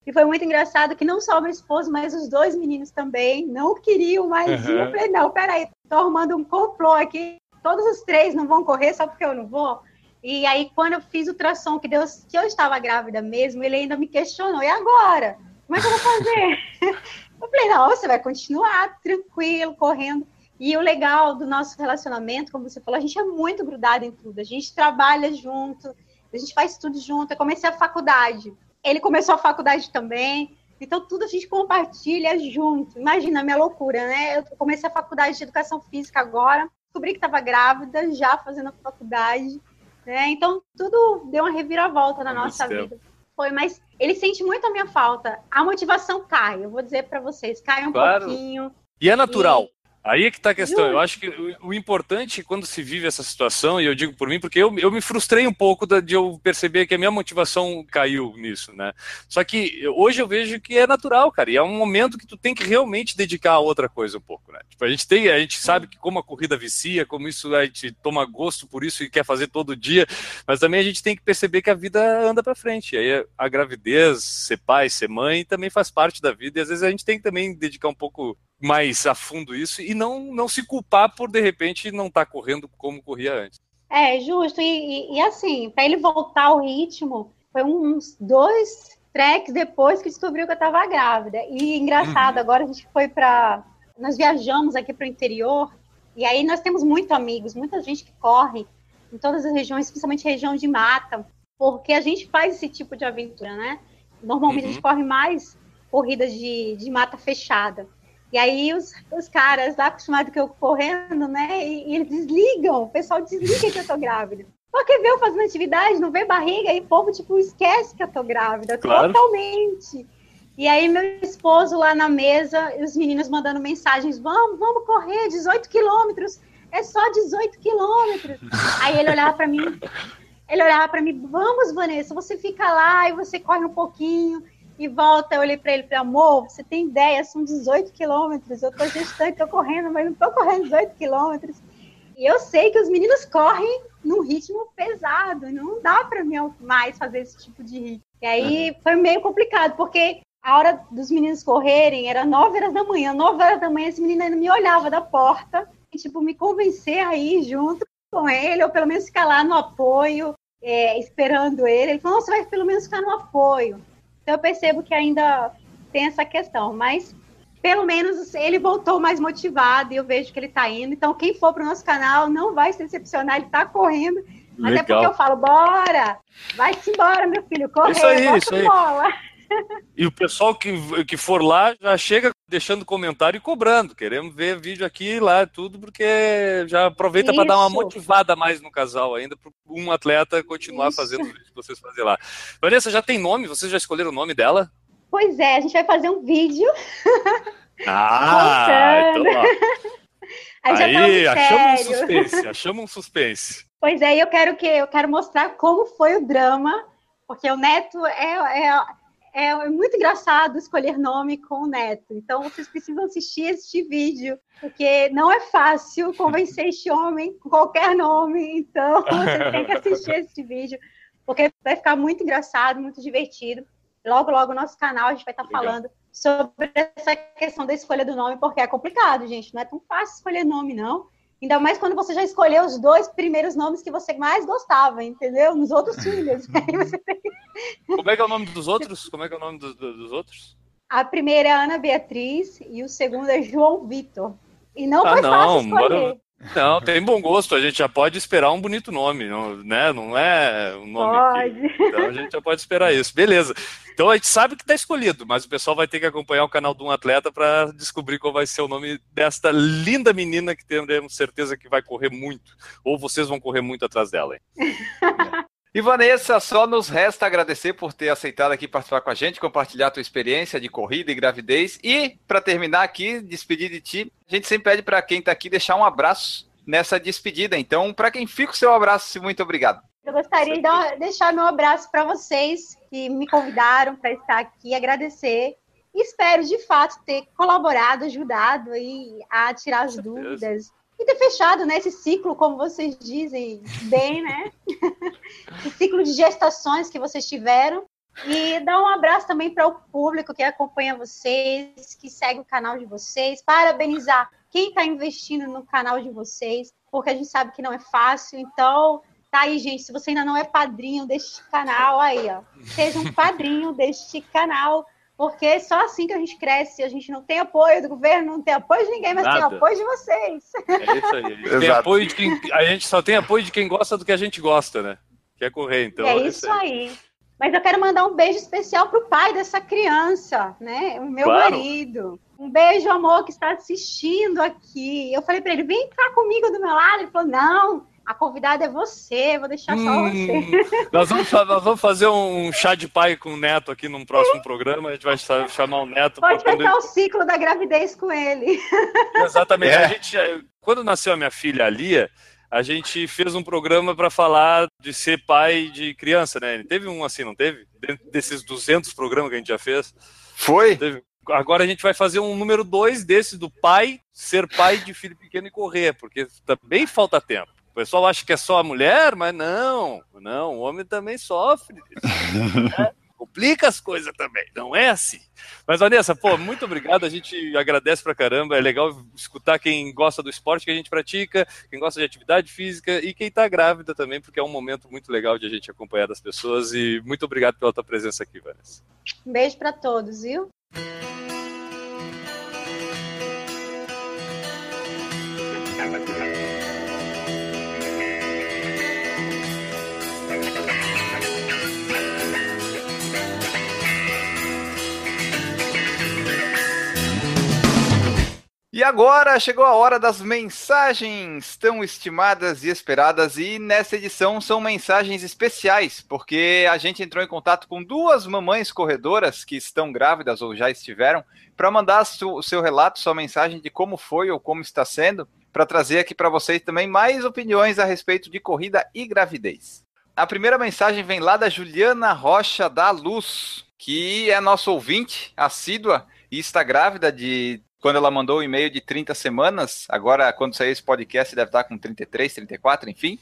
e foi muito engraçado que não só o meu esposo, mas os dois meninos também não queriam mais uhum. ir. Eu falei, não, peraí, tô arrumando um complô aqui. Todos os três não vão correr só porque eu não vou. E aí, quando eu fiz o ultrassom, que, Deus, que eu estava grávida mesmo, ele ainda me questionou, e agora? Como é que eu vou fazer? eu falei, não, você vai continuar tranquilo, correndo. E o legal do nosso relacionamento, como você falou, a gente é muito grudado em tudo. A gente trabalha junto, a gente faz tudo junto. Eu comecei a faculdade. Ele começou a faculdade também. Então, tudo a gente compartilha junto. Imagina a minha loucura, né? Eu comecei a faculdade de educação física agora, descobri que estava grávida, já fazendo a faculdade. Né? Então, tudo deu uma reviravolta na nossa vida. Foi, mas ele sente muito a minha falta. A motivação cai, eu vou dizer para vocês, cai um claro. pouquinho. E é natural. Aí é que está a questão. Eu acho que o, importante quando se vive essa situação, e eu digo por mim, porque eu, eu me frustrei um pouco de eu perceber que a minha motivação caiu nisso, né? Só que hoje eu vejo que é natural, cara, e é um momento que tu tem que realmente dedicar a outra coisa um pouco, né? Tipo, a gente tem, a gente sabe que como a corrida vicia, como isso a gente toma gosto por isso e quer fazer todo dia, mas também a gente tem que perceber que a vida anda para frente. E aí a gravidez, ser pai, ser mãe, também faz parte da vida, e às vezes a gente tem que também dedicar um pouco mais a fundo isso e não, não se culpar por de repente não estar tá correndo como corria antes. É, justo. E, e, e assim, para ele voltar ao ritmo, foi uns dois treks depois que descobriu que eu estava grávida. E engraçado, uhum. agora a gente foi para. Nós viajamos aqui para o interior, e aí nós temos muitos amigos, muita gente que corre em todas as regiões, principalmente região de mata, porque a gente faz esse tipo de aventura, né? Normalmente uhum. a gente uhum. corre mais corridas de, de mata fechada. E aí os, os caras lá acostumados que eu correndo, né? E, e, eles desligam, o pessoal desliga que eu tô grávida. Porque vê eu fazendo atividade, não vê barriga, e o povo, tipo, esquece que eu tô grávida, claro. totalmente. E aí meu esposo lá na mesa, os meninos mandando mensagens, vamos, vamos correr, 18 quilômetros, é só 18 quilômetros. aí ele olhava para mim, ele olhava para mim, vamos, Vanessa, você fica lá e você corre um pouquinho e volta, eu olhei para ele e falei, amor, você tem ideia, são 18 quilômetros, eu tô gestante, tô correndo, mas não tô correndo 18 quilômetros. E eu sei que os meninos correm num ritmo pesado, não dá para mim mais fazer esse tipo de ritmo. E aí foi meio complicado, porque a hora dos meninos correrem era 9 horas da manhã, 9 horas da manhã esse menino ainda me olhava da porta, e, tipo, me convencer a ir junto com ele, ou pelo menos ficar lá no apoio, é, esperando ele. Ele falou, você vai pelo menos ficar no apoio. Então eu percebo que ainda tem essa questão, mas pelo menos ele voltou mais motivado e eu vejo que ele está indo. Então, quem for para o nosso canal não vai se decepcionar, ele está correndo. Legal. Até porque eu falo, bora! Vai-se embora, meu filho, correr, isso aí, isso aí. bola. E o pessoal que, que for lá já chega deixando comentário e cobrando. Queremos ver vídeo aqui e lá, tudo, porque já aproveita para dar uma motivada mais no casal ainda, para um atleta continuar Isso. fazendo o que vocês fazem lá. Vanessa, já tem nome? Vocês já escolheram o nome dela? Pois é, a gente vai fazer um vídeo. Ah, então, ó. Aí, tá achamos um suspense, achamos um suspense. Pois é, eu quero que eu quero mostrar como foi o drama, porque o Neto é, é é muito engraçado escolher nome com o neto. Então, vocês precisam assistir este vídeo, porque não é fácil convencer este homem com qualquer nome. Então, vocês têm que assistir este vídeo, porque vai ficar muito engraçado, muito divertido. Logo, logo, no nosso canal, a gente vai estar Legal. falando sobre essa questão da escolha do nome, porque é complicado, gente. Não é tão fácil escolher nome, não. Ainda mais quando você já escolheu os dois primeiros nomes que você mais gostava, entendeu? Nos outros filhos. Como é que é o nome dos outros? Como é que é o nome do, do, dos outros? A primeira é Ana Beatriz e o segundo é João Vitor. E não ah, foi não, fácil escolher. Bora... Não, tem bom gosto. A gente já pode esperar um bonito nome, não, né? Não é um nome. Pode. Que... Então a gente já pode esperar isso. Beleza. Então a gente sabe que está escolhido, mas o pessoal vai ter que acompanhar o canal de um atleta para descobrir qual vai ser o nome desta linda menina que temos certeza que vai correr muito. Ou vocês vão correr muito atrás dela. Hein? E Vanessa, só nos resta agradecer por ter aceitado aqui participar com a gente, compartilhar a tua experiência de corrida e gravidez. E, para terminar aqui, despedir de ti, a gente sempre pede para quem está aqui deixar um abraço nessa despedida. Então, para quem fica o seu abraço, muito obrigado. Eu gostaria de dar, deixar meu abraço para vocês que me convidaram para estar aqui, agradecer. E espero, de fato, ter colaborado, ajudado aí a tirar as dúvidas e ter fechado né, esse ciclo, como vocês dizem bem, né? esse ciclo de gestações que vocês tiveram. E dar um abraço também para o público que acompanha vocês, que segue o canal de vocês. Parabenizar quem está investindo no canal de vocês, porque a gente sabe que não é fácil. Então, tá aí, gente. Se você ainda não é padrinho deste canal, aí, ó. Seja um padrinho deste canal porque é só assim que a gente cresce. A gente não tem apoio do governo, não tem apoio de ninguém, mas Nada. tem apoio de vocês. É isso aí. A gente, tem apoio de quem, a gente só tem apoio de quem gosta do que a gente gosta, né? Que é correr, então. É, é isso aí. Mas eu quero mandar um beijo especial pro pai dessa criança, né? O meu claro. marido. Um beijo, amor, que está assistindo aqui. Eu falei para ele: vem cá comigo do meu lado. Ele falou: não, a convidada é você, vou deixar só hum, você. Nós vamos, nós vamos fazer um chá de pai com o neto aqui num próximo programa. A gente vai chamar o neto. Pode fechar poder... o ciclo da gravidez com ele. Exatamente. É. A gente, quando nasceu a minha filha, a Lia, a gente fez um programa para falar de ser pai de criança, né? Teve um assim, não teve? Dentro desses 200 programas que a gente já fez. Foi? Teve... Agora a gente vai fazer um número dois desse do pai ser pai de filho pequeno e correr, porque também falta tempo pessoal acha que é só a mulher, mas não, não, o homem também sofre. Né? Complica as coisas também, não é assim. Mas, Vanessa, pô, muito obrigado. A gente agradece pra caramba. É legal escutar quem gosta do esporte que a gente pratica, quem gosta de atividade física e quem tá grávida também, porque é um momento muito legal de a gente acompanhar das pessoas. E muito obrigado pela tua presença aqui, Vanessa. Um beijo para todos, viu? E agora chegou a hora das mensagens tão estimadas e esperadas, e nessa edição são mensagens especiais, porque a gente entrou em contato com duas mamães corredoras que estão grávidas ou já estiveram, para mandar o seu relato, sua mensagem de como foi ou como está sendo, para trazer aqui para vocês também mais opiniões a respeito de corrida e gravidez. A primeira mensagem vem lá da Juliana Rocha da Luz, que é nosso ouvinte assídua e está grávida de quando ela mandou o e-mail de 30 semanas, agora quando sair esse podcast deve estar com 33, 34, enfim,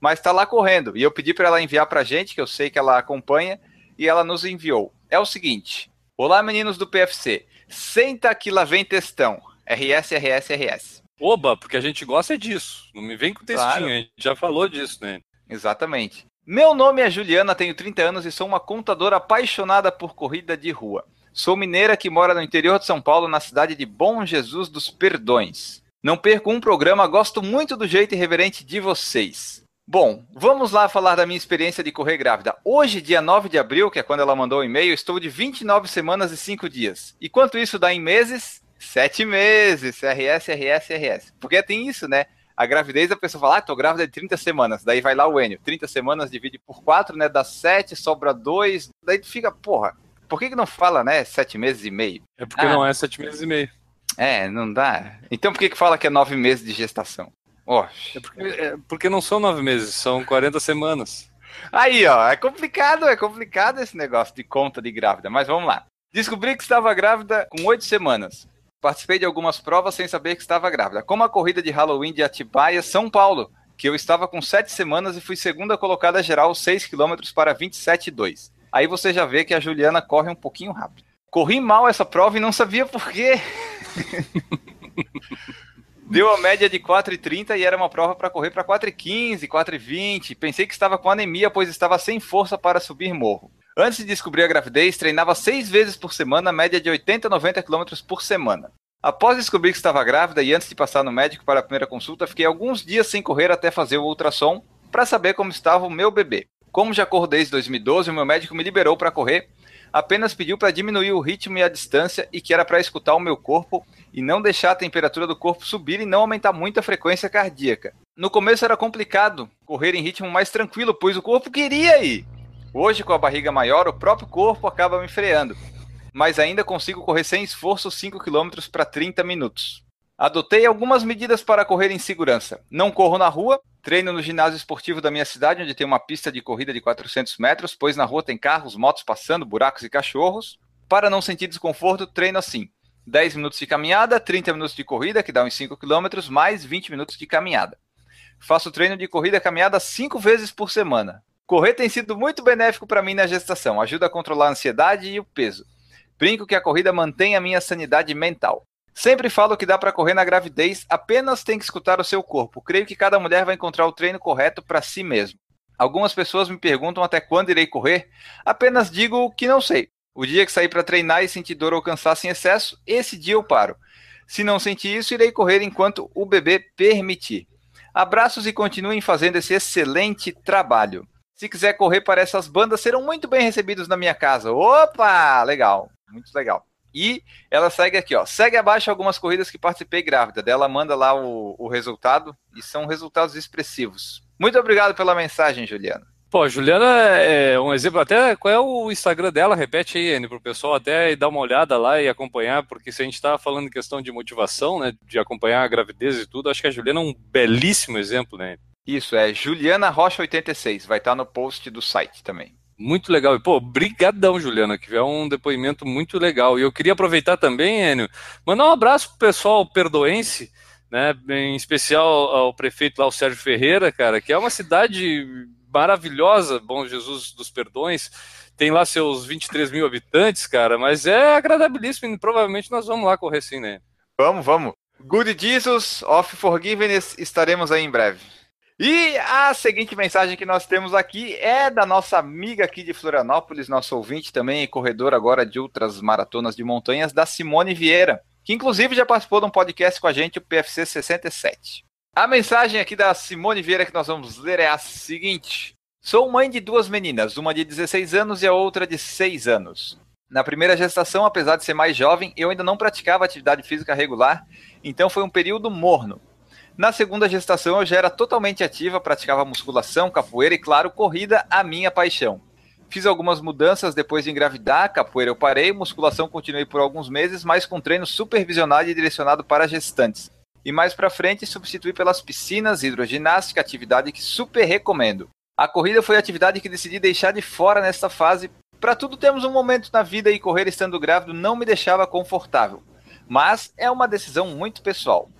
mas está lá correndo. E eu pedi para ela enviar para a gente, que eu sei que ela acompanha, e ela nos enviou. É o seguinte: Olá, meninos do PFC. Senta que lá vem textão. RS, RS, RS. Oba, porque a gente gosta disso. Não me vem com textinho, claro. a gente já falou disso, né? Exatamente. Meu nome é Juliana, tenho 30 anos e sou uma contadora apaixonada por corrida de rua. Sou mineira que mora no interior de São Paulo, na cidade de Bom Jesus dos Perdões. Não perco um programa, gosto muito do jeito irreverente de vocês. Bom, vamos lá falar da minha experiência de correr grávida. Hoje, dia 9 de abril, que é quando ela mandou o e-mail, estou de 29 semanas e 5 dias. E quanto isso dá em meses? 7 meses. RS, RS, RS. Porque tem isso, né? A gravidez, a pessoa fala, ah, tô grávida de 30 semanas. Daí vai lá o Enio. 30 semanas divide por 4, né? Dá 7, sobra 2. Daí fica, porra, por que, que não fala, né, sete meses e meio? É porque ah, não é sete meses e meio. É, não dá. Então por que, que fala que é nove meses de gestação? É porque, é porque não são nove meses, são 40 semanas. Aí, ó, é complicado, é complicado esse negócio de conta de grávida, mas vamos lá. Descobri que estava grávida com oito semanas. Participei de algumas provas sem saber que estava grávida, como a corrida de Halloween de Atibaia, São Paulo, que eu estava com sete semanas e fui segunda colocada geral 6 km para 27,2. Aí você já vê que a Juliana corre um pouquinho rápido. Corri mal essa prova e não sabia por quê. Deu a média de 4,30 e era uma prova para correr para 4,15, 4,20. Pensei que estava com anemia, pois estava sem força para subir morro. Antes de descobrir a gravidez, treinava seis vezes por semana, média de 80 a 90 km por semana. Após descobrir que estava grávida e antes de passar no médico para a primeira consulta, fiquei alguns dias sem correr até fazer o ultrassom para saber como estava o meu bebê. Como já corro desde 2012, o meu médico me liberou para correr, apenas pediu para diminuir o ritmo e a distância e que era para escutar o meu corpo e não deixar a temperatura do corpo subir e não aumentar muito a frequência cardíaca. No começo era complicado correr em ritmo mais tranquilo, pois o corpo queria ir. Hoje, com a barriga maior, o próprio corpo acaba me freando, mas ainda consigo correr sem esforço 5 km para 30 minutos. Adotei algumas medidas para correr em segurança. Não corro na rua, treino no ginásio esportivo da minha cidade, onde tem uma pista de corrida de 400 metros, pois na rua tem carros, motos passando, buracos e cachorros. Para não sentir desconforto, treino assim: 10 minutos de caminhada, 30 minutos de corrida, que dá uns 5 km, mais 20 minutos de caminhada. Faço treino de corrida e caminhada 5 vezes por semana. Correr tem sido muito benéfico para mim na gestação, ajuda a controlar a ansiedade e o peso. Brinco que a corrida mantém a minha sanidade mental. Sempre falo que dá para correr na gravidez, apenas tem que escutar o seu corpo. Creio que cada mulher vai encontrar o treino correto para si mesmo. Algumas pessoas me perguntam até quando irei correr. Apenas digo que não sei. O dia que sair para treinar e sentir dor ou cansaço em excesso, esse dia eu paro. Se não sentir isso, irei correr enquanto o bebê permitir. Abraços e continuem fazendo esse excelente trabalho. Se quiser correr para essas bandas, serão muito bem recebidos na minha casa. Opa! Legal, muito legal. E ela segue aqui, ó. Segue abaixo algumas corridas que participei grávida. Dela manda lá o, o resultado e são resultados expressivos. Muito obrigado pela mensagem, Juliana. Pô, Juliana é um exemplo. Até qual é o Instagram dela? Repete aí, Anne, para o pessoal até dar uma olhada lá e acompanhar, porque se a gente está falando em questão de motivação, né, de acompanhar a gravidez e tudo, acho que a Juliana é um belíssimo exemplo, né? Isso, é Juliana Rocha 86. Vai estar no post do site também. Muito legal. Pô, brigadão, Juliana, que é um depoimento muito legal. E eu queria aproveitar também, Enio, mandar um abraço pro pessoal perdoense, né, em especial ao prefeito lá, o Sérgio Ferreira, cara, que é uma cidade maravilhosa, Bom Jesus dos Perdões, tem lá seus 23 mil habitantes, cara, mas é agradabilíssimo e provavelmente nós vamos lá correr sim, né? Vamos, vamos. Good Jesus of Forgiveness, estaremos aí em breve. E a seguinte mensagem que nós temos aqui é da nossa amiga aqui de Florianópolis, nosso ouvinte também corredor agora de outras maratonas de montanhas, da Simone Vieira, que inclusive já participou de um podcast com a gente, o PFC 67. A mensagem aqui da Simone Vieira que nós vamos ler é a seguinte: Sou mãe de duas meninas, uma de 16 anos e a outra de 6 anos. Na primeira gestação, apesar de ser mais jovem, eu ainda não praticava atividade física regular, então foi um período morno. Na segunda gestação, eu já era totalmente ativa, praticava musculação, capoeira e, claro, corrida, a minha paixão. Fiz algumas mudanças depois de engravidar, capoeira eu parei, musculação continuei por alguns meses, mas com treino supervisionado e direcionado para gestantes. E mais para frente, substituí pelas piscinas, hidroginástica, atividade que super recomendo. A corrida foi a atividade que decidi deixar de fora nesta fase. Para tudo temos um momento na vida e correr estando grávido não me deixava confortável. Mas é uma decisão muito pessoal.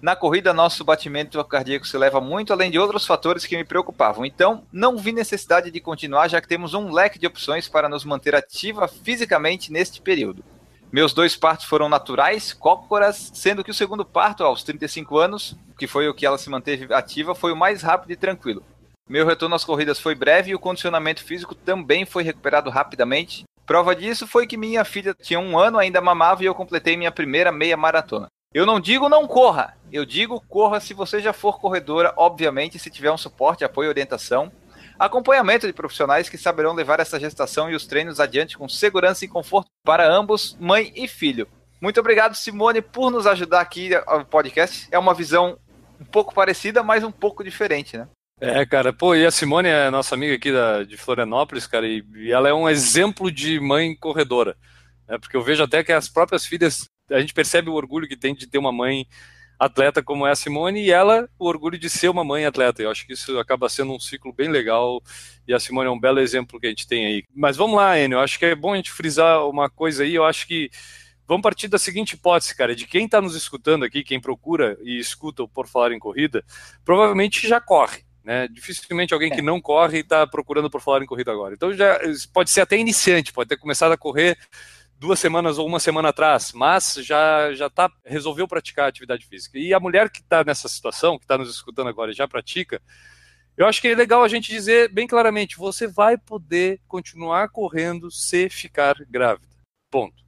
Na corrida, nosso batimento cardíaco se leva muito além de outros fatores que me preocupavam. Então, não vi necessidade de continuar, já que temos um leque de opções para nos manter ativa fisicamente neste período. Meus dois partos foram naturais, cócoras, sendo que o segundo parto, aos 35 anos, que foi o que ela se manteve ativa, foi o mais rápido e tranquilo. Meu retorno às corridas foi breve e o condicionamento físico também foi recuperado rapidamente. Prova disso foi que minha filha tinha um ano, ainda mamava e eu completei minha primeira meia maratona. Eu não digo não corra, eu digo corra se você já for corredora, obviamente, se tiver um suporte, apoio e orientação. Acompanhamento de profissionais que saberão levar essa gestação e os treinos adiante com segurança e conforto para ambos, mãe e filho. Muito obrigado, Simone, por nos ajudar aqui no podcast. É uma visão um pouco parecida, mas um pouco diferente, né? É, cara, pô, e a Simone é nossa amiga aqui da, de Florianópolis, cara, e, e ela é um exemplo de mãe corredora. Né, porque eu vejo até que as próprias filhas a gente percebe o orgulho que tem de ter uma mãe atleta como é a Simone e ela o orgulho de ser uma mãe atleta. Eu acho que isso acaba sendo um ciclo bem legal e a Simone é um belo exemplo que a gente tem aí. Mas vamos lá, Enio, eu acho que é bom a gente frisar uma coisa aí, eu acho que vamos partir da seguinte hipótese, cara, de quem está nos escutando aqui, quem procura e escuta o Por Falar em Corrida, provavelmente já corre. Né? Dificilmente alguém que é. não corre está procurando por falar em corrida agora. Então já pode ser até iniciante, pode ter começado a correr duas semanas ou uma semana atrás, mas já já tá resolveu praticar atividade física. E a mulher que está nessa situação, que está nos escutando agora e já pratica, eu acho que é legal a gente dizer bem claramente: você vai poder continuar correndo se ficar grávida. Ponto.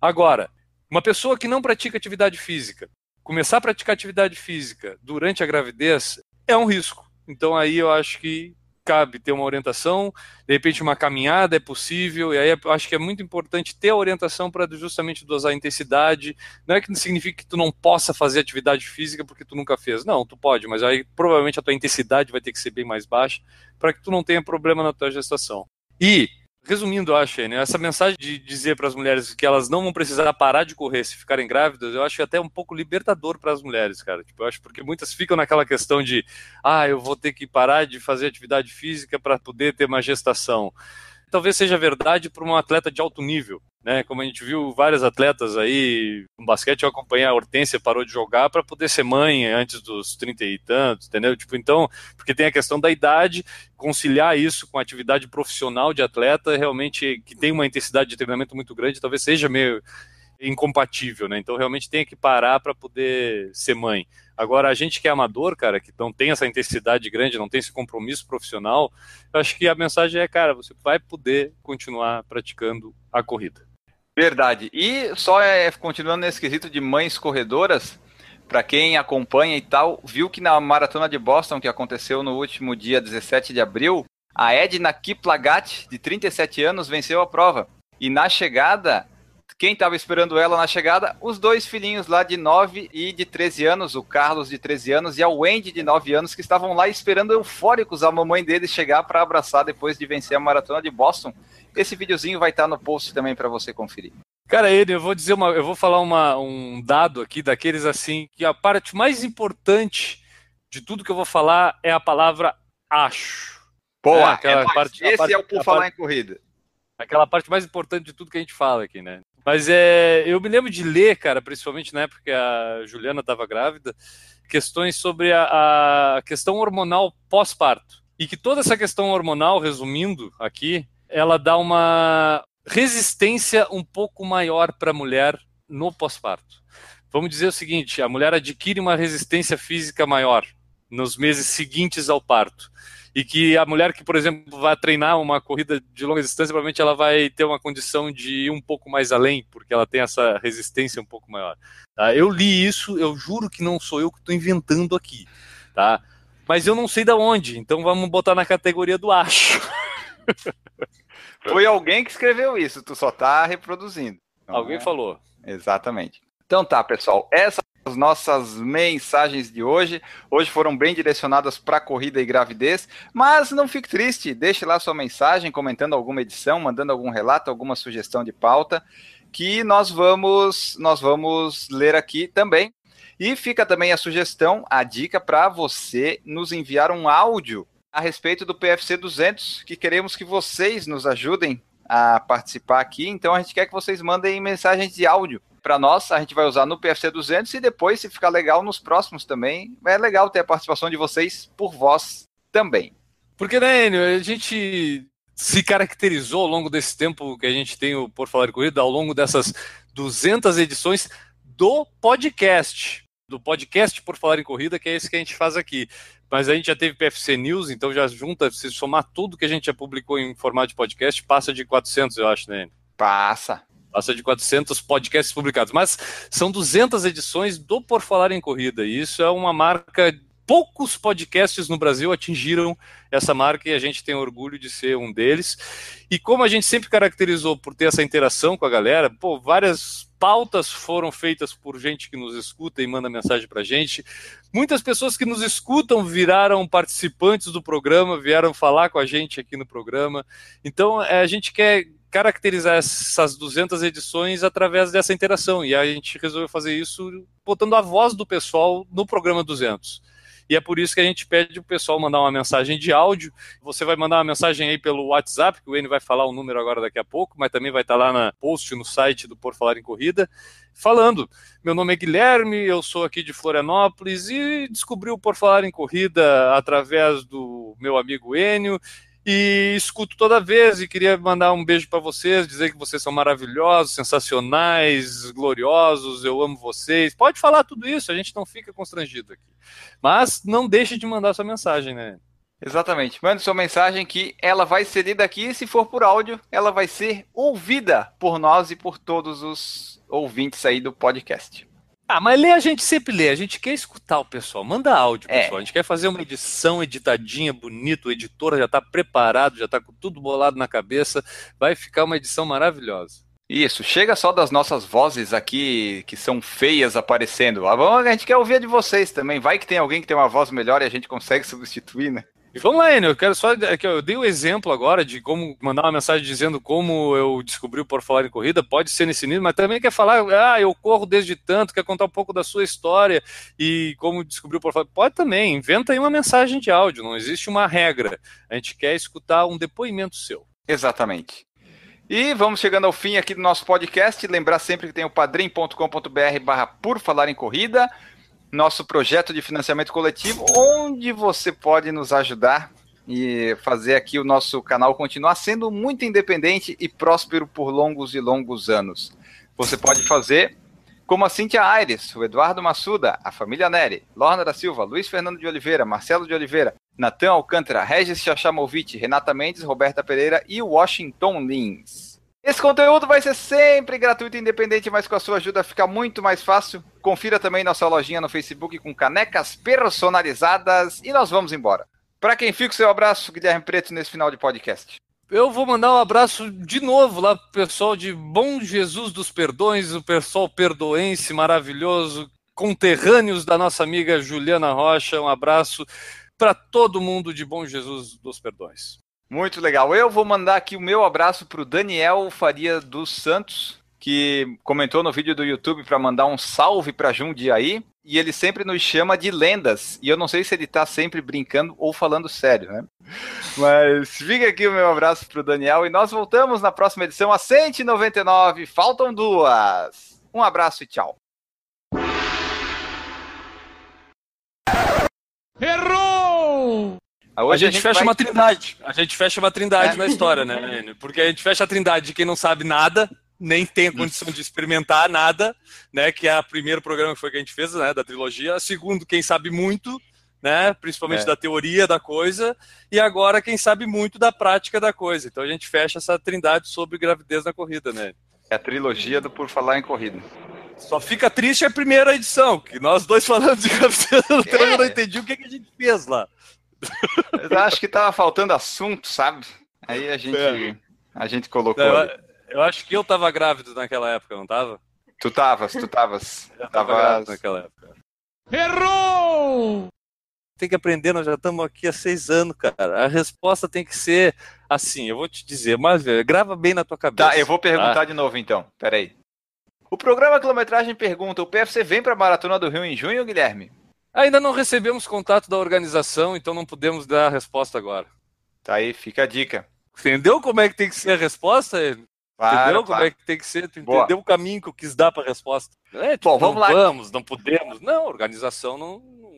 Agora, uma pessoa que não pratica atividade física, começar a praticar atividade física durante a gravidez é um risco. Então aí eu acho que cabe ter uma orientação, de repente uma caminhada é possível, e aí eu acho que é muito importante ter a orientação para justamente dosar a intensidade. Não é que significa que tu não possa fazer atividade física porque tu nunca fez. Não, tu pode, mas aí provavelmente a tua intensidade vai ter que ser bem mais baixa para que tu não tenha problema na tua gestação. E resumindo, eu acho, né, essa mensagem de dizer para as mulheres que elas não vão precisar parar de correr se ficarem grávidas, eu acho até um pouco libertador para as mulheres, cara. Tipo, eu acho porque muitas ficam naquela questão de, ah, eu vou ter que parar de fazer atividade física para poder ter uma gestação. Talvez seja verdade para um atleta de alto nível, né? Como a gente viu vários atletas aí no basquete, eu acompanhei a Hortência, parou de jogar para poder ser mãe antes dos 30 e tantos, entendeu? Tipo, então, porque tem a questão da idade, conciliar isso com a atividade profissional de atleta, realmente que tem uma intensidade de treinamento muito grande, talvez seja meio incompatível, né? Então realmente tem que parar para poder ser mãe. Agora, a gente que é amador, cara, que não tem essa intensidade grande, não tem esse compromisso profissional, eu acho que a mensagem é, cara, você vai poder continuar praticando a corrida. Verdade. E só é, continuando nesse quesito de mães corredoras, para quem acompanha e tal, viu que na maratona de Boston, que aconteceu no último dia 17 de abril, a Edna Kiplagat, de 37 anos, venceu a prova. E na chegada, quem estava esperando ela na chegada? Os dois filhinhos lá de 9 e de 13 anos, o Carlos de 13 anos e a Wendy de 9 anos, que estavam lá esperando eufóricos a mamãe deles chegar para abraçar depois de vencer a maratona de Boston. Esse videozinho vai estar no post também para você conferir. Cara, ele, eu vou dizer uma, eu vou falar uma, um dado aqui daqueles assim que a parte mais importante de tudo que eu vou falar é a palavra acho. Boa, é, é parte, esse parte, é o por falar parte, em corrida. Aquela parte mais importante de tudo que a gente fala aqui, né? Mas é, eu me lembro de ler, cara, principalmente na época que a Juliana estava grávida, questões sobre a, a questão hormonal pós-parto. E que toda essa questão hormonal, resumindo aqui, ela dá uma resistência um pouco maior para a mulher no pós-parto. Vamos dizer o seguinte: a mulher adquire uma resistência física maior nos meses seguintes ao parto. E que a mulher que, por exemplo, vai treinar uma corrida de longa distância, provavelmente ela vai ter uma condição de ir um pouco mais além, porque ela tem essa resistência um pouco maior. Tá? Eu li isso, eu juro que não sou eu que estou inventando aqui. Tá? Mas eu não sei da onde, então vamos botar na categoria do acho. Foi alguém que escreveu isso, tu só tá reproduzindo. alguém é? falou. Exatamente. Então tá, pessoal, essas são as nossas mensagens de hoje. Hoje foram bem direcionadas para corrida e gravidez, mas não fique triste, deixe lá sua mensagem comentando alguma edição, mandando algum relato, alguma sugestão de pauta, que nós vamos nós vamos ler aqui também. E fica também a sugestão, a dica para você nos enviar um áudio a respeito do PFC 200, que queremos que vocês nos ajudem a participar aqui. Então a gente quer que vocês mandem mensagens de áudio para nós. A gente vai usar no PFC 200 e depois, se ficar legal, nos próximos também. É legal ter a participação de vocês por voz também. Porque, né, Enio, a gente se caracterizou ao longo desse tempo que a gente tem o Por Falar em Corrida, ao longo dessas 200 edições do podcast. Do podcast Por Falar em Corrida, que é esse que a gente faz aqui mas a gente já teve PFC News, então já junta, se somar tudo que a gente já publicou em formato de podcast, passa de 400, eu acho, né? Passa. Passa de 400 podcasts publicados, mas são 200 edições do Por Falar em Corrida, e isso é uma marca poucos podcasts no Brasil atingiram essa marca e a gente tem orgulho de ser um deles. E como a gente sempre caracterizou por ter essa interação com a galera, pô, várias pautas foram feitas por gente que nos escuta e manda mensagem para a gente. Muitas pessoas que nos escutam viraram participantes do programa, vieram falar com a gente aqui no programa. Então, é, a gente quer caracterizar essas 200 edições através dessa interação. E a gente resolveu fazer isso botando a voz do pessoal no programa 200. E é por isso que a gente pede o pessoal mandar uma mensagem de áudio. Você vai mandar uma mensagem aí pelo WhatsApp, que o N vai falar o número agora daqui a pouco, mas também vai estar lá na post no site do Por Falar em Corrida, falando. Meu nome é Guilherme, eu sou aqui de Florianópolis e descobri o Por Falar em Corrida através do meu amigo Enio e escuto toda vez e queria mandar um beijo para vocês, dizer que vocês são maravilhosos, sensacionais, gloriosos, eu amo vocês. Pode falar tudo isso, a gente não fica constrangido aqui. Mas não deixe de mandar sua mensagem, né? Exatamente. Mande sua mensagem que ela vai ser lida aqui e se for por áudio, ela vai ser ouvida por nós e por todos os ouvintes aí do podcast. Ah, mas ler a gente sempre lê, a gente quer escutar o pessoal, manda áudio, É. pessoal. A gente quer fazer uma edição editadinha, bonito, o editor já tá preparado, já tá com tudo bolado na cabeça, vai ficar uma edição maravilhosa. Isso, chega só das nossas vozes aqui que são feias aparecendo. Ah, A gente quer ouvir a de vocês também. Vai que tem alguém que tem uma voz melhor e a gente consegue substituir, né? E vamos lá, Enio, eu quero só é eu dei o exemplo agora de como mandar uma mensagem dizendo como eu descobri o Por Falar em Corrida, pode ser nesse nível, mas também quer falar, ah, eu corro desde tanto, quer contar um pouco da sua história e como descobriu o Por Falar. Pode também, inventa aí uma mensagem de áudio, não existe uma regra. A gente quer escutar um depoimento seu. Exatamente. E vamos chegando ao fim aqui do nosso podcast. Lembrar sempre que tem o padrim.com.br barra por falar em corrida, nosso projeto de financiamento coletivo, onde você pode nos ajudar e fazer aqui o nosso canal continuar sendo muito independente e próspero por longos e longos anos. Você pode fazer como a Cíntia Aires, o Eduardo Massuda, a família Neri, Lorna da Silva, Luiz Fernando de Oliveira, Marcelo de Oliveira, Natan Alcântara, Regis Chachamovic, Renata Mendes, Roberta Pereira e Washington Lins. Esse conteúdo vai ser sempre gratuito e independente, mas com a sua ajuda fica muito mais fácil. Confira também nossa lojinha no Facebook com canecas personalizadas e nós vamos embora. Para quem fica o seu abraço, Guilherme Preto, nesse final de podcast. Eu vou mandar um abraço de novo lá pro pessoal de Bom Jesus dos Perdões, o pessoal perdoense maravilhoso, conterrâneos da nossa amiga Juliana Rocha. Um abraço para todo mundo de Bom Jesus dos Perdões. Muito legal. Eu vou mandar aqui o meu abraço para o Daniel Faria dos Santos, que comentou no vídeo do YouTube para mandar um salve para Jundiaí. E ele sempre nos chama de lendas. E eu não sei se ele tá sempre brincando ou falando sério, né? Mas fica aqui o meu abraço pro Daniel. E nós voltamos na próxima edição, a 199. Faltam duas. Um abraço e tchau. Errou! Hoje a gente, fecha vai- uma trindade. A gente fecha uma trindade É. na história, né, Enio? Porque a gente fecha a trindade de quem não sabe nada, nem tem a condição de experimentar nada, né? Que é o primeiro programa que foi que a gente fez, né? Da trilogia. Segundo, quem sabe muito, né? Principalmente É. da teoria da coisa. E agora, quem sabe muito da prática da coisa. Então a gente fecha essa trindade sobre gravidez na corrida, né? É a trilogia do Por Falar em Corrida. Só fica triste a primeira edição, que nós dois falamos de gravidez, então eu não entendi o que, que a gente fez lá. Eu acho que tava faltando assunto, sabe? Aí a gente, É. a gente colocou. Eu, eu acho que eu tava grávido naquela época, não tava? Tu tavas, tu tavas. Eu tava Tava. grávido naquela época. Errou! Tem que aprender, nós já estamos aqui há seis anos, cara. A resposta tem que ser assim, eu vou te dizer, mas grava bem na tua cabeça. Tá, eu vou perguntar de novo então. Peraí. O programa Quilometragem pergunta: o PFC vem pra Maratona do Rio em junho, Guilherme? Ainda não recebemos contato da organização, então não podemos dar a resposta agora. Tá aí, fica a dica. Entendeu como é que tem que ser a resposta? Claro, entendeu claro. como é que tem que ser? Tu Boa. entendeu o caminho que eu quis dar para a resposta? É, tipo, Bom, vamos não lá. vamos, não podemos. Não, a organização não, não,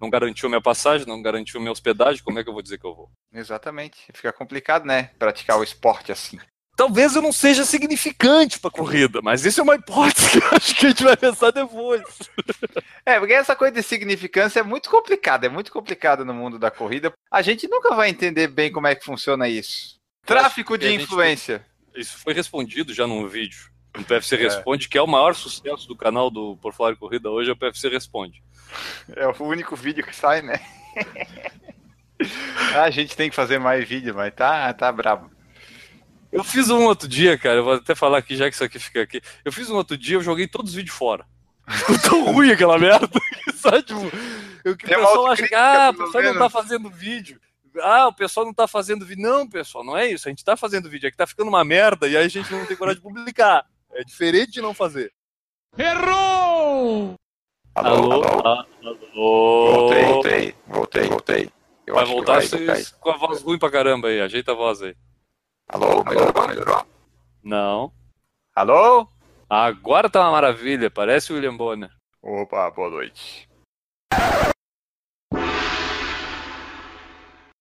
não garantiu minha passagem, não garantiu minha hospedagem, como é que eu vou dizer que eu vou? Exatamente. Fica complicado, né? Praticar o esporte assim. Talvez eu não seja significante para corrida, mas isso é uma hipótese que eu acho que a gente vai pensar depois. É, porque essa coisa de significância é muito complicada, é muito complicado no mundo da corrida. A gente nunca vai entender bem como é que funciona isso. Tráfico de a gente influência. Isso foi respondido já num vídeo. O PFC Responde, que é o maior sucesso do canal do Por Falar Corrida hoje, é o PFC Responde. É o único vídeo que sai, né? a gente tem que fazer mais vídeo, mas tá, tá brabo. Eu fiz um outro dia, cara, eu vou até falar aqui, já que isso aqui fica aqui. Eu fiz um outro dia, eu joguei todos os vídeos fora. Ficou tão ruim aquela merda. que, Sabe, tipo, o que o Tem pessoal acha que, ah, o pessoal não tá fazendo vídeo. Ah, o pessoal não tá fazendo vídeo. Não, pessoal, não é isso. A gente tá fazendo vídeo, é que tá ficando uma merda e aí a gente não tem coragem de publicar. É diferente de não fazer. Errou! Alô, alô. alô. Voltei, voltei, voltei, voltei. Eu Vai voltar vai, vocês vai. com a voz ruim pra caramba aí. Ajeita a voz aí. Alô, melhorou, melhorou. Não. Alô? Agora tá uma maravilha. Parece o William Bonner. Opa, boa noite.